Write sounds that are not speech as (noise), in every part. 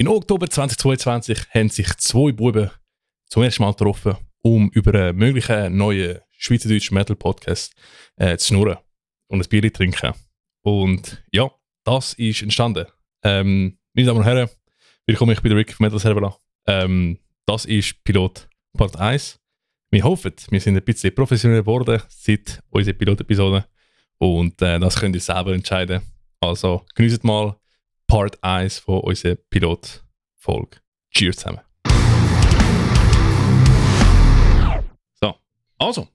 In Oktober 2022 haben sich zwei Buben zum ersten Mal getroffen, um über einen möglichen neuen schweizerdeutschen Metal-Podcast äh, zu schnurren und ein Bier zu trinken. Und ja, das ist entstanden. Ähm, meine Damen und Herren, willkommen, ich bin der Rick von Metal Server. Ähm, das ist Pilot Part 1. Wir hoffen, wir sind ein bisschen professioneller geworden seit unserer Pilot-Episode. Und äh, das könnt ihr selber entscheiden. Also genießt mal Part 1 von unserer Pilot-Folge. Cheers zusammen. So, also,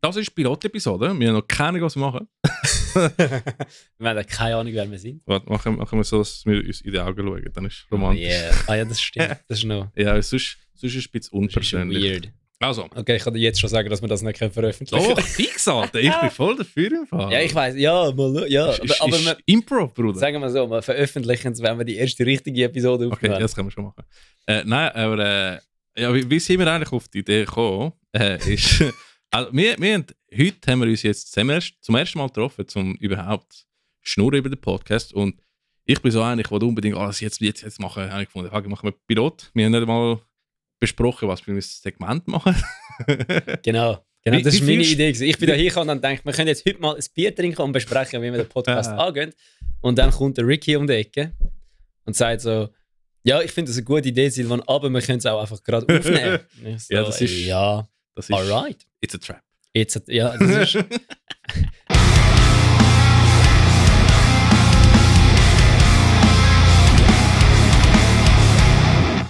das ist die Pilot-Episode. Wir haben noch keine Ahnung, was wir machen. (laughs) wir haben keine Ahnung, wer wir sind. Warte, machen, machen wir so, dass wir uns in die Augen schauen. Dann ist es romantisch. Oh, yeah. Ah ja, das stimmt. (laughs) Das ist noch. ja, sonst, sonst ist es ein bisschen unpersönlich. weird. Also. Okay, ich kann dir jetzt schon sagen, dass wir das nicht veröffentlichen können. Doch, fix, Alter. Ich bin voll dafür im Fall. Ja, ich weiß. Ja, mal, ja. Ist, ist, aber wir, Impro, Bruder. Sagen wir so, wir veröffentlichen es, wenn wir die erste richtige Episode aufnehmen. Okay, das können wir schon machen. Äh, nein, aber äh, ja, wie, wie sind wir eigentlich auf die Idee gekommen? Äh, ist, (laughs) also, wir, wir haben, heute haben wir uns jetzt zum ersten, zum ersten Mal getroffen, um überhaupt schnurren über den Podcast. Und ich bin so einig, ich wollte unbedingt alles jetzt, jetzt, jetzt machen. Habe ich gefunden, okay, machen wir Pilot. Wir haben nicht mal besprochen, was wir ein Segment machen. (laughs) genau. Genau, das war meine Idee. Ich bin da hingekommen und dachte, wir können jetzt heute mal ein Bier trinken und besprechen, wie wir den Podcast ja. angehen. Und dann kommt der Ricky um die Ecke und sagt so, ja, ich finde das eine gute Idee, Silvan, aber wir können es auch einfach gerade (laughs) aufnehmen. So, ja, das ist... Ja, das ist... Alright. It's a trap. It's a, ja, das ist... (laughs)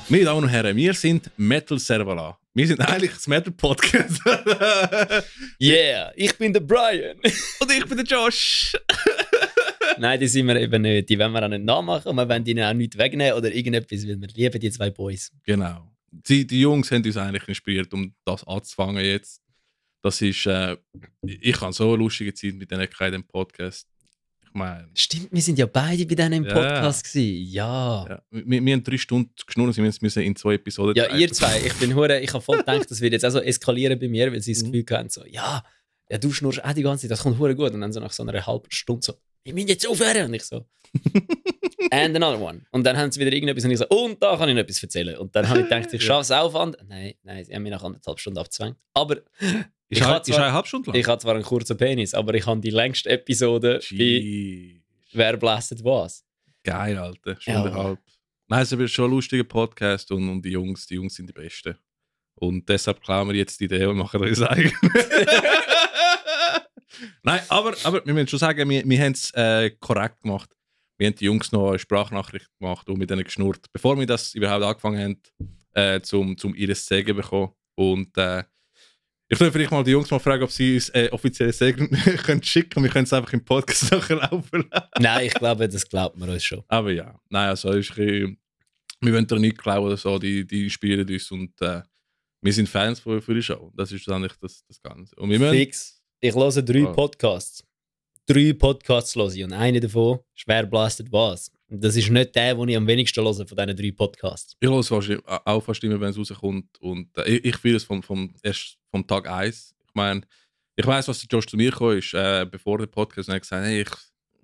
Meine Damen und Herren, wir sind Metal Servala. Wir sind eigentlich das Metal Podcast. (laughs) yeah, ich bin der Brian. (laughs) und ich bin der Josh. (laughs) Nein, die sind wir eben nicht. Die wollen wir auch nicht nachmachen und wir wollen ihnen auch nicht wegnehmen oder irgendetwas, weil wir lieben die zwei Boys. Genau. Die, die Jungs haben uns eigentlich inspiriert, um das anzufangen jetzt. Das ist, äh, ich habe so eine lustige Zeit mit denen in dem Podcast meine. Stimmt, wir sind ja beide bei denen im Podcast. Ja. ja. ja. Wir, wir, haben drei Stunden geschnurrt, wir müssen in zwei Episoden. Ja, ihr zwei. Ich bin hure, ich habe voll gedacht, das wird jetzt auch so eskalieren bei mir, weil sie das mhm. Gefühl haben, so, ja, ja, du schnurst auch die ganze Zeit, das kommt hure gut. Und dann so nach so einer halben Stunde so, ich bin jetzt aufhören. Und ich so, and another one. Und dann haben sie wieder irgendetwas und ich so, und da kann ich noch etwas erzählen. Und dann habe ich gedacht, ich schaffe es Aufwand. Nein, nein, sie haben mich nach anderthalb Stunden abgezwängt. Aber ich ist, zwar, ist eine halbe Stunde lang? Ich habe zwar einen kurzen Penis, aber ich habe die längste Episode Jeez. bei Wer blästet was. Geil, Alter. Stunde ja. Nein, es ist schon ein lustiger Podcast und, und die Jungs, die Jungs sind die Besten. Und deshalb klauen wir jetzt die Idee und machen das eigen. (laughs) Nein, aber, aber wir müssen schon sagen, wir, wir haben es äh, korrekt gemacht. Wir haben die Jungs noch eine Sprachnachricht gemacht und mit denen geschnurrt, bevor wir das überhaupt angefangen haben, äh, zum, zum ihres Segen bekommen. Und äh, ich würde vielleicht mal die Jungs mal fragen, ob sie uns äh, offiziell Segen (laughs) können schicken Wir können es einfach im Podcast (laughs) nachher laufen lassen. Nein, ich glaube, das glaubt man uns schon. Aber ja, nein, also ist ein bisschen, wir wollen da nicht glauben oder so, die, die inspirieren uns und äh, wir sind Fans für, für die Show. Das ist eigentlich das, das Ganze. Und wir müssen, Fix. Ich höre drei oh. Podcasts. Drei Podcasts höre ich und einer davon, schwer blastet was. Das ist nicht der, den ich am wenigsten höre von diesen drei Podcasts. Ich höre es auch fast immer, wenn es rauskommt. Und äh, ich, ich fühle es vom, vom, erst vom Tag 1. Ich meine, ich weiß, was der Josh zu mir gekommen ist, äh, bevor der Podcast, und er gesagt hey, ich,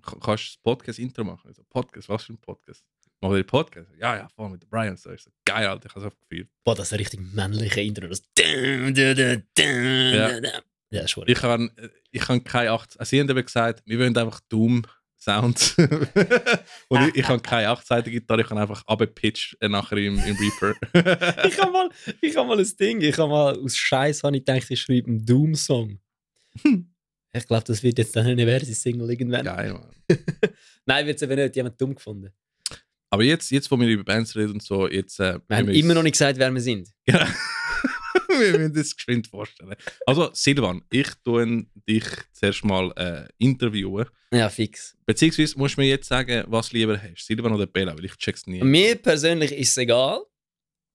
kannst du das Podcast-Intro machen? Ich so, Podcast, was für ein Podcast? Machen wir den Podcast? Ja, ja, voll mit Brian. So, ich so, geil, Alter, ich habe es gefühlt. Boah, das ist ein richtig männliches Intro. Das ja. Ja, ist Ich habe ich hab keine 8. Also, sie haben eben gesagt, wir wollen einfach Doom Sounds. (laughs) und ich, ich habe keine achtseitige Gitarre, ich habe einfach abgepitcht äh, nachher im, im Reaper. (laughs) ich habe mal, hab mal ein Ding, ich habe mal aus Scheiß ich gedacht, ich schreibe einen Doom-Song. (laughs) ich glaube, das wird jetzt dann eine Versi-Single irgendwann. Geil, Mann. Nein, wird es eben nicht, jemand dumm gefunden. Aber jetzt, jetzt, wo wir über Bands reden und so, jetzt. Äh, wir haben immer noch nicht gesagt, wer wir sind. Genau. (laughs) wir müssen das geschwind vorstellen. Also, Silvan, ich tue dich zuerst mal äh, interviewen. Ja, fix. Beziehungsweise musst du mir jetzt sagen, was du lieber hast, Silvan oder Bella, weil ich check's nie. Mir persönlich ist es egal.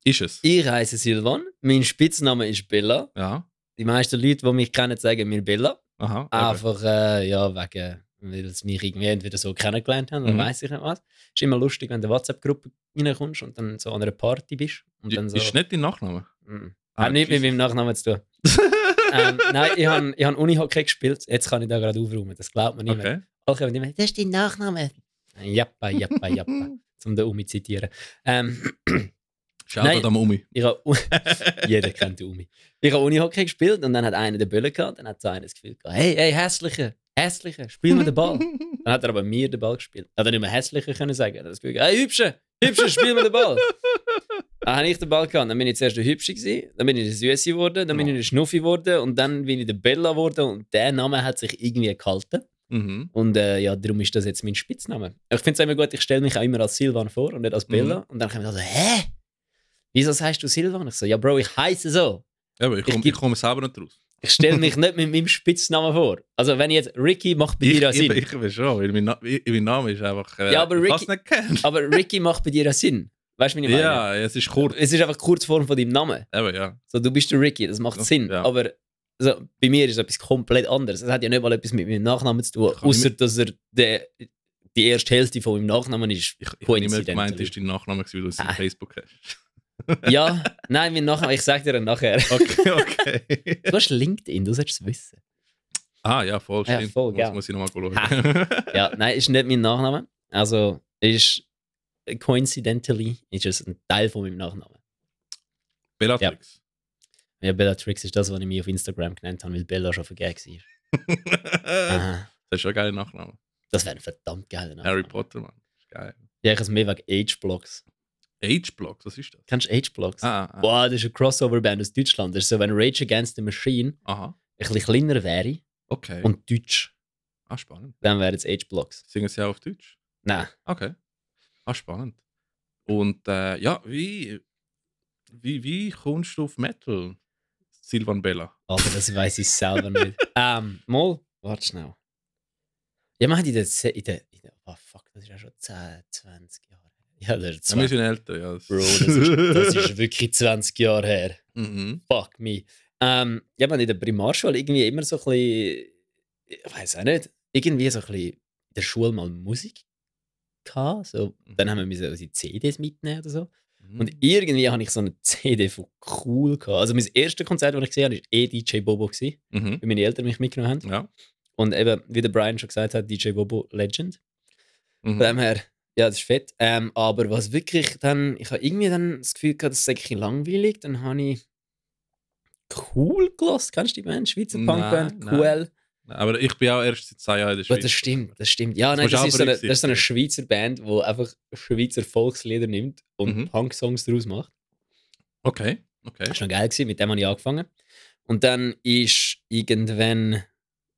Ist es? Ich heiße Silvan, mein Spitzname ist Bella. Ja. Die meisten Leute, die mich kennen, sagen mir Bella. Aha. Okay. Einfach, äh, ja, wegen, weil sie mich irgendwie entweder so kennengelernt haben, oder mhm. weiß ich nicht was. Ist immer lustig, wenn du in eine WhatsApp-Gruppe reinkommst und dann so an einer Party bist. Und dann so, ist nicht dein Nachname? Mhm. Ah, nicht mit meinem Nachnamen zu tun. (laughs) ähm, nein, ich habe ich hab Unihockey gespielt. Jetzt kann ich da gerade aufräumen. Das glaubt man nicht okay. mehr. Okay, meine, das ist dein Nachname. Jappa, jappa, jappa. (laughs) um den Umi zu zitieren. Ähm, (clears throat) Nein. am Umi. (laughs) jeder kennt den Umi. Ich habe Unihockey gespielt und dann hat einer den Böllen gehabt. Dann hat so einer das Gefühl gehabt, hey, hey, hässliche, hässliche, spiel mir den Ball. Dann hat er aber mir den Ball gespielt. Er hat nicht mehr hässliche können sagen. Er hat das Gefühl gehabt, hey, hübsche, hübsche, spiel mir den Ball. Dann habe ich den Ball gehabt. Dann bin ich zuerst der Hübsche gewesen, dann bin ich der Süße geworden, dann bin ich der Schnuffi geworden und dann bin ich der Bella geworden und der Name hat sich irgendwie gehalten. Mhm. Und äh, ja, darum ist das jetzt mein Spitzname. Ich finde es immer gut, ich stelle mich auch immer als Silvan vor und nicht als Bella. Und dann kommen wir so, hä? Wieso sagst du Silvan? Ich so, ja, Bro, ich heiße so. Ja, aber ich Ich komme komm selber nicht raus. Ich stelle mich (laughs) nicht mit meinem Spitznamen vor. Also, wenn ich jetzt Ricky macht bei Ich, dir ich, Sinn. ich, bin schon, weil mein, Na ich- mein Name ist einfach. Äh, Ja, aber Ricky- nicht kennen. Aber Ricky macht bei dir Sinn. Weißt du, meine? Ja, es ist kurz. Es ist einfach Kurzform von deinem Namen. Eben, ja. So, du bist der Ricky, das macht Sinn. ja. Aber also, bei mir ist es etwas komplett anderes. Es hat ja nicht mal etwas mit meinem Nachnamen zu tun, außer dass er der, die erste Hälfte von meinem Nachnamen ist. Ich, ich habe nicht gemeint, ist dein Nachname, weil du es auf Ah. Facebook hast. (laughs) Ja, nein, mein Nachname, ich sag dir dann nachher. (laughs) Okay, okay. (laughs) Du hast LinkedIn, du solltest es wissen. ah, ja, voll, Ja, stimmt. voll, muss, gell. muss ich nochmal schauen. Ja, nein, ist nicht mein Nachname. Also ist coincidentally ist es ein Teil von meinem Nachnamen. Bellatrix. Ja, Bellatrix ist das, was ich mir auf Instagram genannt habe, weil Bella schon vergeben war. Das ist schon ein geiler Nachname. Das wäre ein verdammt geiler Name. Harry Potter, Mann. Ist geil. Ja, ich habe es mehr wegen Age-Blocks. Age-Block, was ist das? Kennst du Age-Blocks? Ah, ah. Boah, das ist eine Crossover-Band aus Deutschland. Das ist so, wenn Rage Against the Machine Aha. ein bisschen kleiner wäre Okay. und deutsch, ah, spannend. dann wären es Age-Blocks. Singen sie auch auf Deutsch? Nein. Okay. Ah, spannend. Und äh, ja, wie, wie, wie kommst du auf Metal, Silvan Bella? Aber das weiß ich selber nicht. (laughs) Ähm, mal, warte schnell. Ja, man hat in der, Se- in der, in der oh fuck, das ist ja schon 10, 20 Jahre. Ja, das ist Ja, wir 20. sind älter, ja. Bro, das ist, das ist (laughs) wirklich 20 Jahre her. mhm. Fuck me. Ähm, ja, man in der Primarschule irgendwie immer so ein bisschen, ich weiß auch nicht, irgendwie so ein bisschen in der Schule mal Musik gehabt. So, dann haben wir unsere CDs mitnehmen oder so. Mhm. Und irgendwie habe ich so eine CD von cool gehabt. Also mein erstes Konzert, das ich gesehen habe, war eh DJ Bobo, gewesen, Mhm. weil meine Eltern mich mitgenommen haben. Ja. Und eben, wie der Brian schon gesagt hat, DJ Bobo Legend. Mhm. Von dem her, ja, das ist fett. Ähm, aber was wirklich dann, ich habe irgendwie dann das Gefühl gehabt, das ist eigentlich langweilig. Dann habe ich cool gelost. Kennst du die Band? Schweizer Nein, Punkband, nein. cool. Aber ich bin auch erst seit zwei Jahren in der Schweiz. das stimmt, das stimmt. Ja, Das nein, das ist, so eine, das ist so eine. Schweizer Band, die einfach Schweizer Volkslieder nimmt und Mhm. Punk-Songs daraus macht. Okay, okay. Das war schon geil, gewesen, mit dem habe ich angefangen. Und dann ist irgendwann.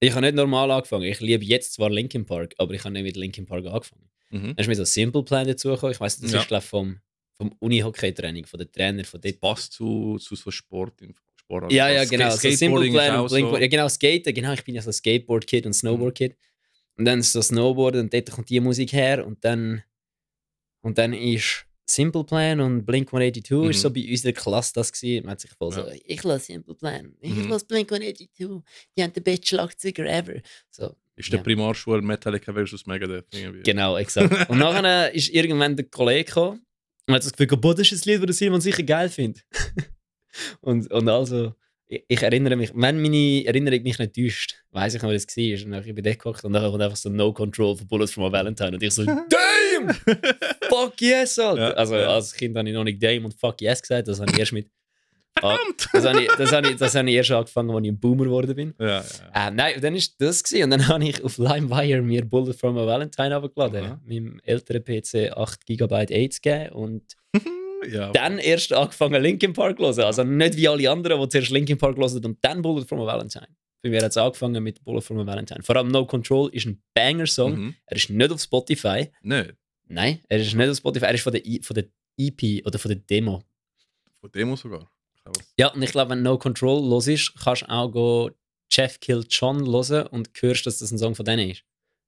Ich habe nicht normal angefangen. Ich liebe jetzt zwar Linkin Park, aber ich habe nicht mit Linkin Park angefangen. Mhm. Dann ist mir so Simple Plan dazugekommen. Ich weiß, das Ja. ist glaube vom, vom Uni-Hockey-Training, von den Trainer von dort. Passt zu, zu so Sport im Sport. Ja, ja, Also genau. So Simple Plan und Blink, so- ja, genau, Skaten. Genau, ich bin ja so Skateboard-Kid und Snowboard-Kid. Und dann ist so Snowboard und dort kommt die Musik her und dann, und dann ist Simple Plan und Blink 182 Mhm. ist so bei uns in der Klasse das gewesen. Man hat sich voll so, Ja. ich lasse Simple Plan, ich Mhm. lasse Blink 182, die haben den besten Schlagzeuger ever. So, Ist der Ja. Primarschule Metallica versus Megadeth. irgendwie. Genau, exakt. (laughs) Und nachher ist irgendwann der Kollege gekommen und hat das Gefühl, boah, das ist ein Lied, das Simon sicher geil findet. (laughs) und, und also, ich, ich erinnere mich, wenn meine Erinnerung mich nicht täuscht, weiß ich noch, wie das war. Und dann ich bei dort geguckt und dann kommt einfach so No Control von Bullets from a Valentine. Und ich so, (laughs) Damn! fuck yes, Alter! Ja, also, ja. als Kind habe ich noch nicht Damn und fuck yes gesagt, das habe ich erst mit. Ah, Verdammt! das habe ich, das habe ich, das habe ich erst angefangen, als ich ein Boomer geworden bin. Ja, ja. Äh, nein, dann ist das gewesen. und dann (laughs) habe ich auf LimeWire mir Bullet from a Valentine abgeladen. Aha. Meinem älteren PC 8 GB AIDS gegeben und (laughs) ja. dann erst angefangen Linkin Park zu hören. Also nicht wie alle anderen, die zuerst Linkin Park hören und dann Bullet from a Valentine. Bei mir hat es angefangen mit Bullet from a Valentine. Vor allem No Control ist ein Banger-Song. Mhm. Er ist nicht auf Spotify. Nicht. Nein, er ist nicht auf Spotify. Er ist von der, I von der EP oder von der Demo. Von Demo sogar. Krass. Ja, und ich glaube, wenn No Control los ist, kannst du auch go Jeff Killed John hören und hörst, dass das ein Song von denen ist.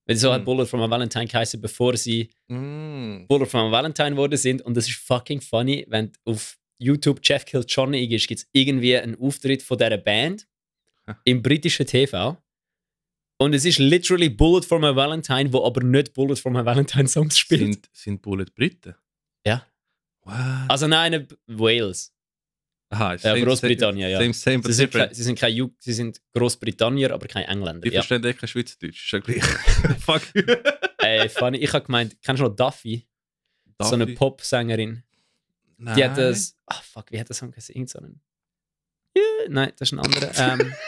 Weil so hat Mhm. Bullet from a Valentine geheißen, bevor sie Mm. Bullet from a Valentine geworden sind. Und das ist fucking funny, wenn auf YouTube Jeff Killed John eingibst, gibt es irgendwie einen Auftritt von dieser Band im britischen TV. Und es ist literally Bullet from a Valentine, wo aber nicht Bullet from a Valentine Songs spielt. Sind, sind Bullet Briten? Ja. What? Also nein, Wales. Aha, Ja, Großbritannien, ja. Same, same, Sie sind, kein, sie, sind kein, sie sind Großbritannier, aber kein Engländer. Ich Ja. verstehe eh kein Schweizerdeutsch. Ist ja gleich. (laughs) Fuck. Ey, funny. Ich habe gemeint, kennst du noch Duffy? So eine Duffy? Pop-Sängerin. Nein. Die hat das. Ah, fuck, wie hat das Song gesehen? Irgend so einen. Ja, nein, das ist ein anderer. ähm, (laughs)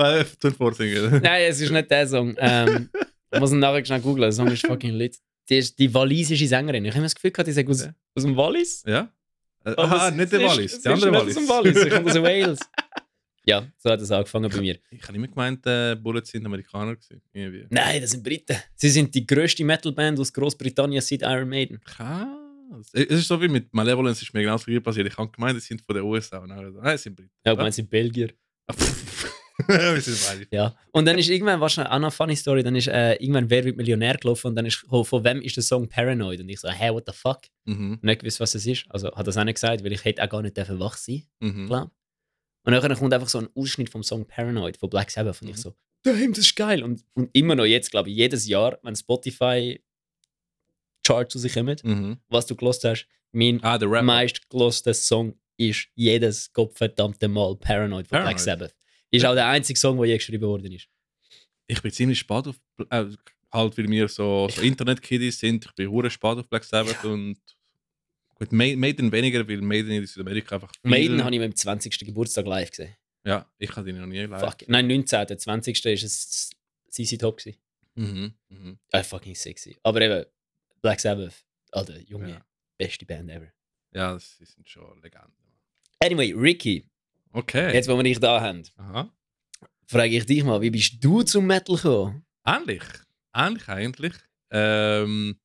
Äh, tun vorsingen. (laughs) nein, es ist nicht der Song. Ähm, ich muss ihn nachher schnell googeln. Der Song ist fucking lit. Die ist die walisische Sängerin. Ich habe das Gefühl gehabt, die sagt aus, aus dem Wallis. Ja? Äh, es- nicht der Wallis, der andere nicht Wallis. Aus dem Wallis, sie kommt aus Wales. (laughs) Ja, so hat es angefangen bei mir. Ich habe immer gemeint, äh, Bullets sind Amerikaner gewesen. Irgendwie. Nein, das sind Briten. Sie sind die grösste Metalband aus Großbritannien seit Iron Maiden. Krass. Es ist so wie mit Malevolence, ist mir genau das gleiche passiert. Ich habe gemeint, es sind von den USA. Und dann ich nein, es sind Briten. Ja, ich meine, sie sind Belgier. (laughs) (laughs) (laughs) Ja. Und dann ist irgendwann, wahrscheinlich auch noch eine funny Story, dann ist äh, irgendwann Wer wird Millionär gelaufen und dann ist von wem ist der Song Paranoid? Und ich so, hey, what the fuck? Mhm. Nicht gewusst, was es ist. Also hat das auch nicht gesagt, weil ich hätte auch gar nicht dürfen wach sein, Mhm. glaube Und dann kommt einfach so ein Ausschnitt vom Song Paranoid von Black Sabbath und ich Mhm. so, damn, das ist geil. Und, und immer noch jetzt, glaube ich, jedes Jahr, wenn Spotify Charts zu sich kommen, Mhm. was du gelost hast, mein Ah, der Rapper. meist geloster Song ist jedes gottverdammte Mal Paranoid von Black Paranoid. Sabbath. Ist auch der einzige Song, der je geschrieben worden ist. Ich bin ziemlich spät auf, äh, halt weil wir so, so Internet-Kiddies sind, ich bin hure spät auf Black Sabbath und gut, Ma- Maiden weniger, weil Maiden in Südamerika einfach viel- Maiden habe ich meinem 20. Geburtstag live gesehen. Ja, ich habe ihn noch nie live. Fuck. Nein, 19. Der 20. ist es CC Top. Gewesen. Mhm. Mhm. Ah, fucking sexy. Aber eben, Black Sabbath, Alter, Junge, Ja. beste Band ever. ja, das sind schon Legenden. Anyway, Ricky, Okay. jetzt, wo wir dich da haben, Aha. frage ich dich mal, wie bist du zum Metal gekommen? Ähnlich. Ähnlich eigentlich. Ähm,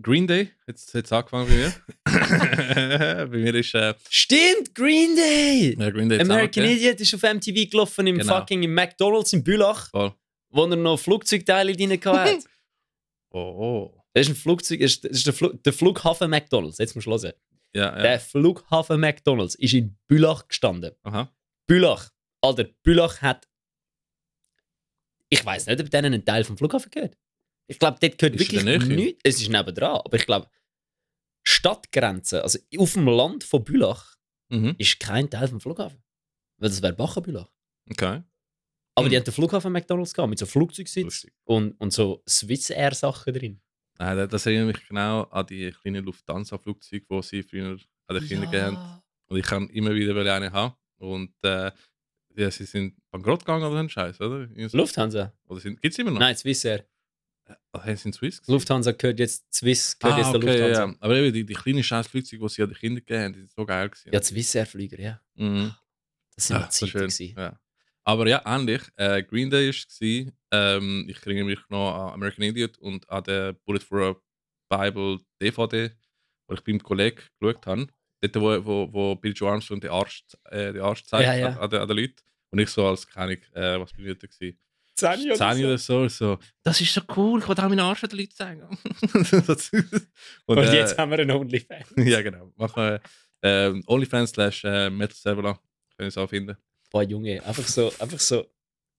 Green Day, jetzt hat es angefangen bei mir. (laughs) bei mir ist äh, Stimmt, Green Day! ja, Green Day American angegeben. Idiot ist auf MTV gelaufen im Genau. fucking im McDonalds in Bülach, Voll. wo er noch Flugzeugteile drin hatte. (laughs) Oh, oh. Das ist ein Flugzeug, das ist, der, Flu der Flughafen McDonalds. Jetzt musst du hören. Ja, ja. Der Flughafen McDonalds ist in Bülach gestanden. Aha. Bülach. Alter, Bülach hat. Ich weiß nicht, ob denen ein Teil vom Flughafen gehört. Ich glaube, dort gehört Ist wirklich nichts. Es ist nebendran, aber ich glaube, Stadtgrenze, also auf dem Land von Bülach, Mhm. ist kein Teil vom Flughafen. Weil das wäre Bachenbülach. Okay. Aber Hm. die haben den Flughafen McDonalds gehabt, mit so Flugzeugsitz und, und so Swiss Air Sachen drin. Nein, das- das erinnert mich genau an die kleinen Lufthansa-Flugzeuge, die sie früher an den Kindern gegeben haben. Und ich kann immer wieder eine haben. Und äh, ja, sie sind bankrott gegangen oder so ein Scheiß, oder? So. Lufthansa? Oder sind, gibt's immer noch? Nein, Swiss Air. Ah, haben sie in Swiss gewesen? Lufthansa gehört jetzt, Swiss gehört ah, jetzt der okay, Lufthansa. ja. Aber eben die, die kleinen Scheiß-Flugzeuge, die sie an den Kindern gegeben haben, die sind so geil gewesen. Ja, die Swiss Air Flüger, ja. Mhm. Das sind Ah, ja so Zeiten schön. gewesen. Ja. Aber ja, ähnlich. Äh, Green Day war es. Ähm, ich erinnere mich noch an American Idiot und an den Bullet for a Bible DVD, wo ich beim Kollegen geschaut habe. Dort, wo, wo, wo Bill Joe Armstrong den Arsch, äh, den Arsch zeigt Ja, ja. An, an, den, an den Leuten. Und ich so als, keine äh, was bin ich da gewesen? Zehn oder Zehn so. oder so, so. Das ist so cool, ich will auch meinen Arsch an den Leuten zeigen. (laughs) Und, äh, jetzt haben wir einen OnlyFans. (laughs) ja, genau. Machen wir ähm, OnlyFans slash äh, Metal Servola. Können Sie auch finden. Boah, Junge, einfach so, einfach so,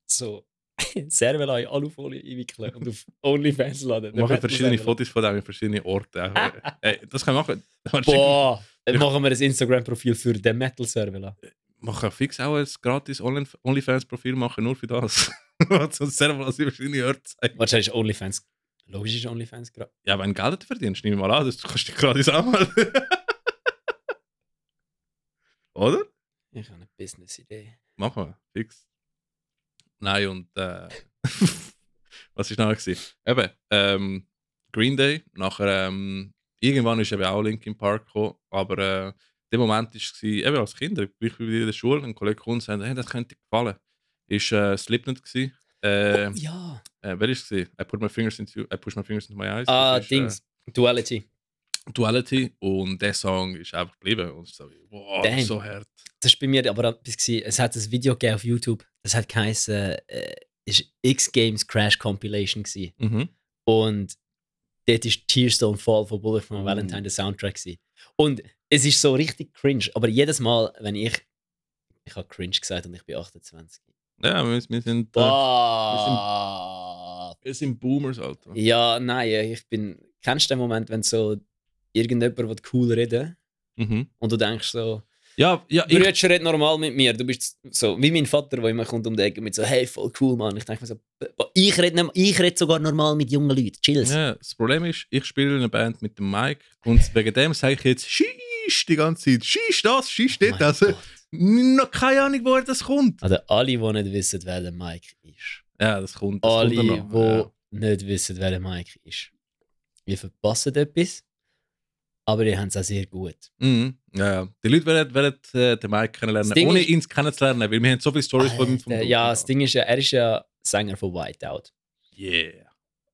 so (laughs) Servelei Alufolie einwickeln und auf OnlyFans laden. Wir machen verschiedene Fotos von dem in verschiedenen Orten. (laughs) Ey, das können wir machen. Boah, dann machen wir ein Instagram-Profil für den Metal Servela. Machen fix auch ein gratis Only- OnlyFans-Profil machen, nur für das. (laughs) so ein Server, das in verschiedene Orte zeigen. Wahrscheinlich OnlyFans. Logisch ist OnlyFans gerade. Ja, wenn du Geld verdienst, ich mal an, das kannst du dich gratis anmelden. Oder? Ich habe eine Business-Idee. Machen wir, fix. Nein, und äh, (laughs) was war gewesen? Eben, ähm, Green Day, nachher, ähm, irgendwann ist eben auch Linkin Park gekommen, aber äh, der Moment war, eben als Kinder, ich bin wieder in der Schule, ein Kollege kommt und sagt, hey, das könnte dir gefallen. Ist äh, Slipknot gewesen. Äh, oh, ja. äh, wer ist es? I put my fingers into, I push my fingers into my eyes. Ah, ist, Dings. Äh, Duality und der Song ist einfach geblieben und so, wow, Damn. so hart. Das war bei mir aber etwas. gewesen. Es hat ein Video gegeben auf YouTube. Das hat geheißen, äh, ist X-Games Crash Compilation. Gewesen. Mhm. Und dort ist Tears Don't Fall von Bullet for my Mm. Valentine der Soundtrack. Gewesen. Und es ist so richtig cringe. Aber jedes Mal, wenn ich. Ich habe cringe gesagt und ich bin 28. Ja, wir, wir sind, äh, Boah. wir sind Boomers, Alter. Ja, nein, ich bin. Kennst du den Moment, wenn so irgendjemand will cool reden Mhm. und du denkst so, Ja, ja, ich, Brüder redet normal mit mir. Du bist so wie mein Vater, der immer kommt um die Ecke mit so, hey, voll cool, Mann. Ich denke mir so, ich rede ich red sogar normal mit jungen Leuten. Chills. ja, das Problem ist, ich spiele in einer Band mit dem Mike und wegen dem sage ich jetzt, schieß die ganze Zeit, schieß das, schieß Oh das. Also, mein noch keine Ahnung, woher das kommt. Also alle, die nicht wissen, wer der Mike ist. Ja, das kommt. Das alle, die noch. nicht wissen, wer der Mike ist. Wir verpassen etwas, aber die haben es auch sehr gut. Ja. Mhm. ja, ja. Die Leute werden, werden äh, den Mike kennenlernen, Das ohne ist- ihn kennenzulernen, weil wir haben so viele Stories von ihm. vom Blut. ja, das Ding ist ja, er ist ja Sänger von Whiteout, Yeah,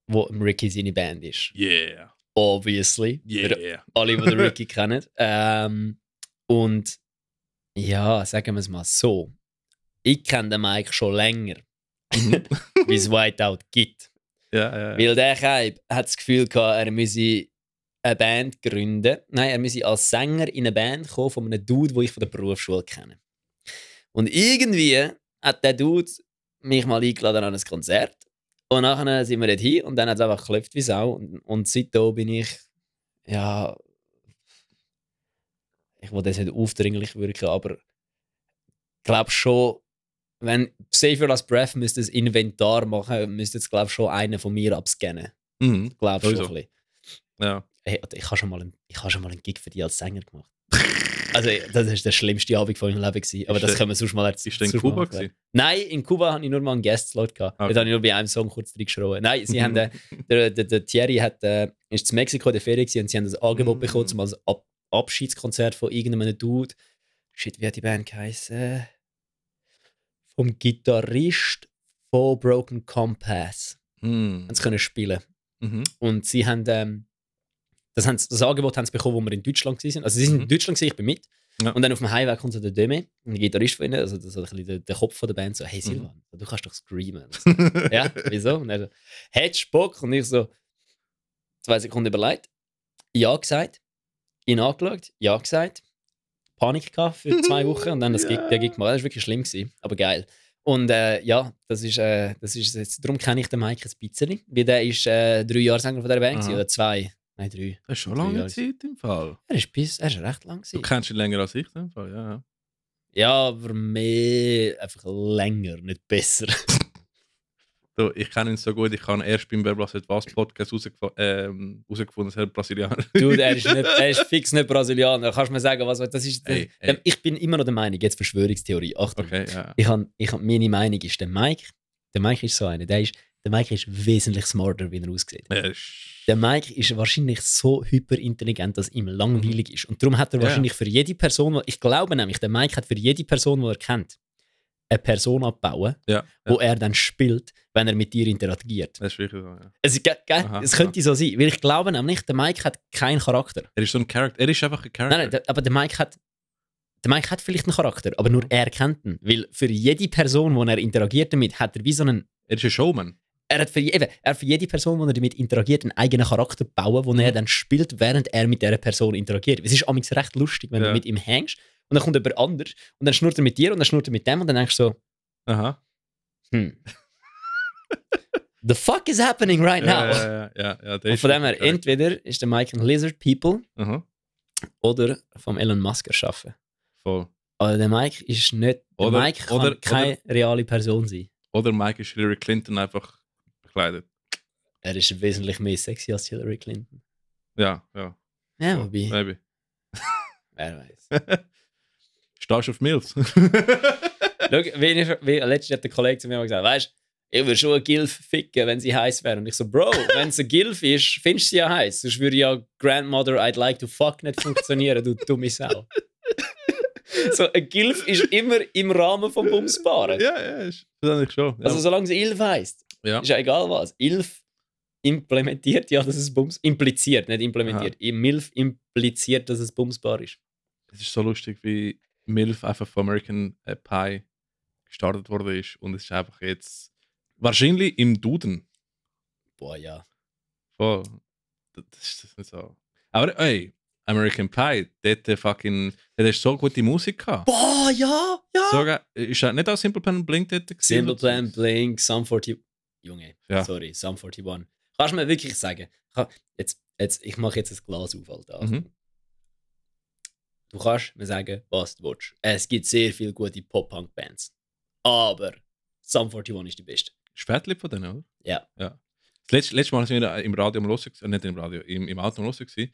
wo Ricky seine Band ist. yeah, Obviously. Yeah. alle, die den (laughs) Ricky kennen. Ähm, und ja, sagen wir es mal so. Ich kenne den Mike schon länger, Mhm. (laughs) wie es Whiteout gibt. ja, ja, ja. Weil der Kaib hat das Gefühl gehabt, er müsse eine Band gründen. Nein, er müsse als Sänger in eine Band kommen von einem Dude, den ich von der Berufsschule kenne. Und irgendwie hat der Dude mich mal eingeladen an ein Konzert. Und nachher sind wir dort hin und dann hat es einfach geklopft wie Sau. Und, und seitdem bin ich, ja, ich will das nicht aufdringlich wirken, aber ich glaube schon, wenn Save Your Last Breath müsste ein Inventar machen, müsste jetzt glaube ich schon einer von mir abscannen. Mhm. Ich glaube schon ein bisschen. ja. Hey, ich habe schon, mal einen- ich habe schon mal einen Gig für dich als Sänger gemacht. Also, das war der schlimmste Abend von meinem Leben. Gewesen. Aber Ist das der- können wir sonst mal erzählen. Ist der in Kuba? Nein, in Kuba hatte ich nur mal einen Guest-Slot. gehabt. Okay. Dort habe ich nur bei einem Song kurz reingeschrien. Nein, sie (laughs) haben, äh, der, der, der Thierry hat, äh, ist in Mexiko in der Ferien gewesen und sie haben das Angebot Mm. bekommen, zum als Ab Abschiedskonzert von irgendeinem Dude. Shit, wie hat die Band geheißen? Vom Gitarrist von Broken Compass. Mhm. Haben sie können spielen. Mhm. Und sie haben, ähm, das, haben sie- das Angebot haben sie bekommen, wo wir in Deutschland waren. Also sie sind in Mhm. Deutschland, gewesen, ich bin mit. Ja. Und dann auf dem Highway kommt so der Demi, ein Gitarrist von ihnen, also das ist ein bisschen der, der Kopf von der Band, so, hey Silvan, du kannst doch screamen. So, (laughs) ja, wieso? Und er so, hättest Bock? Und ich so, zwei Sekunden überlegt, ja gesagt, ihn angeschaut, ja gesagt, Panik gehabt für zwei (laughs) Wochen und dann das Gig, der Gig gemacht. Das war wirklich schlimm, gewesen, aber geil. Und äh, ja, das ist, äh, das ist jetzt, darum kenne ich den Mike ein bisschen, weil der ist äh, drei Jahre Sänger von der Band gewesen, oder zwei, nein drei. Das ist schon lange Jahre. Zeit im Fall. Er ist, bis, er ist recht lang Du kennst ihn länger als ich im Fall, ja. ja. Aber mehr einfach länger, nicht besser. (laughs) Du, ich kenne ihn so gut, ich habe erst beim Wer blasset was Podcast rausgef ähm, dass er Brasilianer ist. Dude, er ist, nicht, er ist (laughs) fix nicht Brasilianer. Kannst du mir sagen, was das ist? Ey, das, ey. Ich bin immer noch der Meinung, jetzt Verschwörungstheorie. Achtung. Okay, ja. Ich hab, ich hab, meine Meinung ist, der Mike, der Mike ist so einer, der, ist, der Mike ist wesentlich smarter, wie er aussieht. Ist, Der Mike ist wahrscheinlich so hyperintelligent, dass ihm langweilig ist. Und darum hat er Ja. wahrscheinlich für jede Person, ich glaube nämlich, der Mike hat für jede Person, die er kennt, eine Person abbauen, ja, wo ja. er dann spielt, wenn er mit dir interagiert. Das ist wirklich so, ja. Es, ge- ge- Aha, es könnte so sein, weil ich glaube nämlich, der Mike hat keinen Charakter. Er ist so ein Charakter. Er ist einfach ein Charakter. Nein, nein, aber der Mike hat. Der Mike hat vielleicht einen Charakter, aber nur er kennt ihn. Weil für jede Person, die er interagiert damit, hat er wie so einen. Er ist ein Showman. Er hat für, eben, er für jede Person, die er damit interagiert, einen eigenen Charakter bauen, den er dann spielt, während er mit dieser Person interagiert. Es ist amigs recht lustig, wenn Ja. du mit ihm hängst und dann kommt jemand anders und dann schnurrt er mit dir und dann schnurrt er mit dem und dann denkst du so, Aha. hm. The fuck is happening right now? Ja, ja, ja, ja, ja, und von dem her, entweder ist der Mike ein Lizard People. Aha. oder vom Elon Musk erschaffen. Voll. Aber der Mike ist nicht. Der Oder- Mike kann oder- keine reale Person sein. Oder Mike ist Hillary Clinton einfach bekleidet. Er ist wesentlich mehr sexy als Hillary Clinton. Ja, ja. Ja, wobei, Maybe. (laughs) wer weiß. (laughs) Stehst du auf Mills? (laughs) Schau, wie, ich, wie letztens hat der Kollege zu mir gesagt, weißt ich würde schon eine Gilf ficken, wenn sie heiß wäre. Und ich so, Bro, wenn es eine Gilf ist, findest du sie ja heiß. Sonst würde ja Grandmother I'd like to fuck nicht funktionieren, du dumme Sau. so, eine Gilf ist immer im Rahmen vom Bumsbaren. ja, ja, ist eigentlich schon. Ja. Also solange sie Ilf heisst. Ja. Ist ja egal was. ILF implementiert ja, dass es Bums impliziert, nicht implementiert. Im MILF impliziert, dass es bumsbar ist. Es ist so lustig, wie MILF einfach von American äh, Pie gestartet worden ist und es ist einfach jetzt wahrscheinlich im Duden. Boah, ja. Voll. Das das ist das nicht so. Aber ey, American Pie, dort fucking, dort hast so gute Musik gehabt. Boah, ja, ja. Sogar, ist das nicht auch Simple Plan Blink dort gewesen? Simple Plan, Blink, Sum 40. Junge, Ja. sorry, Sum 41. Kannst du mir wirklich sagen, jetzt, jetzt, ich mache jetzt ein Glas auf, Alter. Mhm. du kannst mir sagen, was du willst. Es gibt sehr viele gute Pop-Punk-Bands. Aber Sum 41 ist die beste. Spätli von denen, oder? Ja. ja. Das letzte, letzte Mal waren wir im Radio am Hören, äh, nicht im Radio, im, im Auto am gewesen.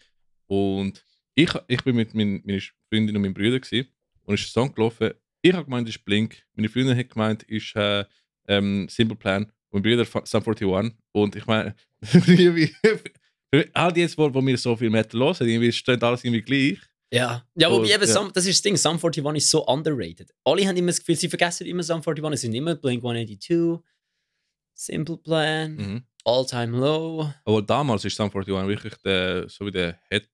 Und ich, ich bin mit mein, meiner Freundin und meinem Bruder gewesen, und ist ein Song gelaufen. Ich habe gemeint, es ist Blink. Meine Freundin hat gemeint, es ist äh, ähm, Simple Plan. Und Bruder Fa- Sum 41. Und ich meine, (laughs) all die jetzt, wo, wo wir so viel Metal hören, irgendwie steht alles irgendwie gleich. Ja, ja wobei eben, ja. Sum, das ist das Ding, Sum 41 ist so underrated. Alle haben immer das Gefühl, sie vergessen immer Sum 41, es sind immer Blink 182, Simple Plan, Mhm. All Time Low. Aber damals ist Sum 41 wirklich der, so wie der Head.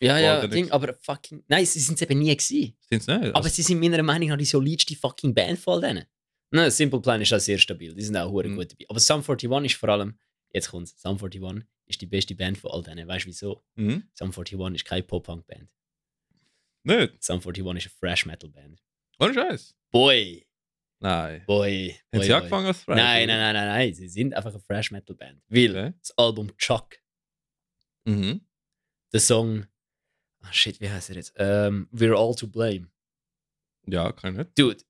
Ja, ja, Ding, aber fucking. Nein, sie sind es eben nie gewesen. Sind sie nicht? Aber sie sind meiner Meinung nach die solidste fucking Band von all denen. Nein, Simple Plan ist auch sehr stabil, die sind auch hure Mhm. gut dabei. Aber Sum 41 ist vor allem, jetzt kommt's, Sum 41 ist die beste Band von all denen. Weißt du wieso? mhm. Sum 41 ist keine Pop-Punk-Band. Nicht? Sum 41 ist eine Fresh-Metal-Band. Ohne Scheiß. Boy, Nein. boy. Haben boy, sie boy. angefangen als Thrash? Nein, nein, nein, nein, nein. Sie sind einfach eine Fresh Metal Band. Weil Okay. das Album Chuck, Mhm. der Song, ah shit, wie heißt er jetzt? Ähm, We're All to Blame. Ja, kann ich nicht. Dude,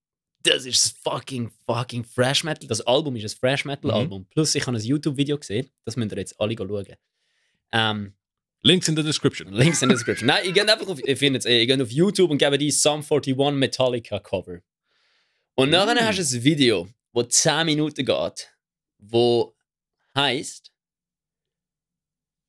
das ist fucking, fucking Fresh Metal. Das Album ist ein Fresh Metal Mhm. Album. Plus, ich habe ein YouTube-Video gesehen, das müsst ihr jetzt alle schauen. Ähm, Links in der Description. Links in der Description. Nein, ihr geht einfach auf, ihr findet eh, ihr geht auf YouTube und gebt die Sum 41 Metallica Cover. Und nachher Mm. hast du ein Video, wo 10 Minuten geht, wo heißt,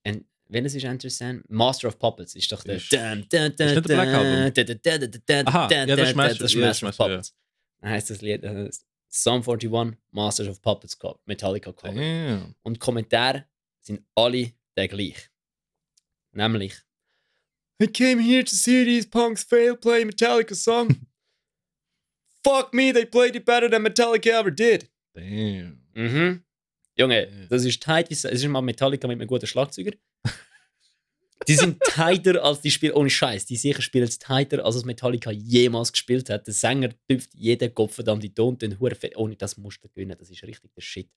und wenn es ist interessant, Master of Puppets ist doch der. Ist- ist nicht der Black Album? Aha, ja, das ist Master- das ist ja, das ist Master of. Puppets. Heißt das Lied äh, Sum 41 Masters of Puppets Co- Metallica Cover. Damn. Und Kommentare sind alle der gleich. Nämlich: I came here to see these punks fail play Metallica song. (laughs) Fuck me, they played it better than Metallica ever did. Damn. Mhm. Junge, Ja. das ist tight, es ist mal Metallica mit einem guten Schlagzeuger. (laughs) Die sind tighter als die Spieler, ohne Scheiß. Die sicher spielen es tighter, als es Metallica jemals gespielt hat. Der Sänger dürfte jeden Kopf verdammt die Ton tun, hure fett. Ohne das musst du gewinnen, das ist richtig der Shit.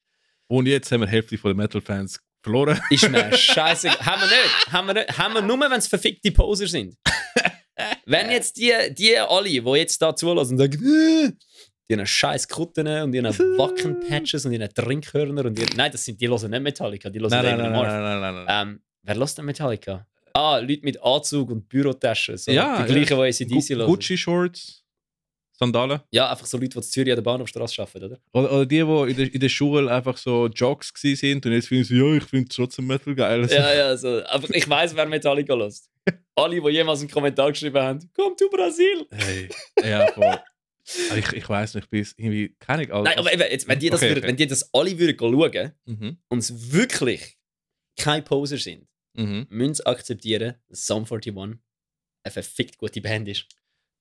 Und jetzt haben wir Hälfte von den Metal-Fans verloren. Ist mir scheiße. haben wir nicht. Haben wir, nicht. Haben wir nur, wenn es verfickte Poser sind. (laughs) wenn jetzt die, die alle, die jetzt da zulassen und sagen, die haben scheiß Kutten und die haben Wackenpatches und die haben Trinkhörner und die, nein, das sind, die hören nicht Metallica, die hören Nein, nein, nein, nein, nein, nein, nein. Ähm, wer lässt denn Metallica? Ah, Leute mit Anzug und Bürotaschen. So. Ja, die gleichen, ja. die ACDC hören. Gucci-Shorts, Sandalen. Ja, einfach so Leute, die in Zürich an der Bahnhofstraße arbeiten, oder? Oder, oder die, die in der, in der Schule einfach so Jocks sind und jetzt finden sie, ja, ich finde trotzdem Metal geil. Also, Ja, ja, so. Aber ich weiß, wer Metallica lässt. (laughs) Alle, die jemals einen Kommentar geschrieben haben, komm zu Brasil. Hey, ja, voll. Aber ich, ich weiß nicht, ich bin es irgendwie keine Ahnung. Nein, aber eben, jetzt, wenn, die das Okay, würden, okay. wenn die das alle würden schauen Mhm, und es wirklich keine Poser sind, mhm. müssen sie akzeptieren, dass Sum 41 eine verfickt gute Band ist.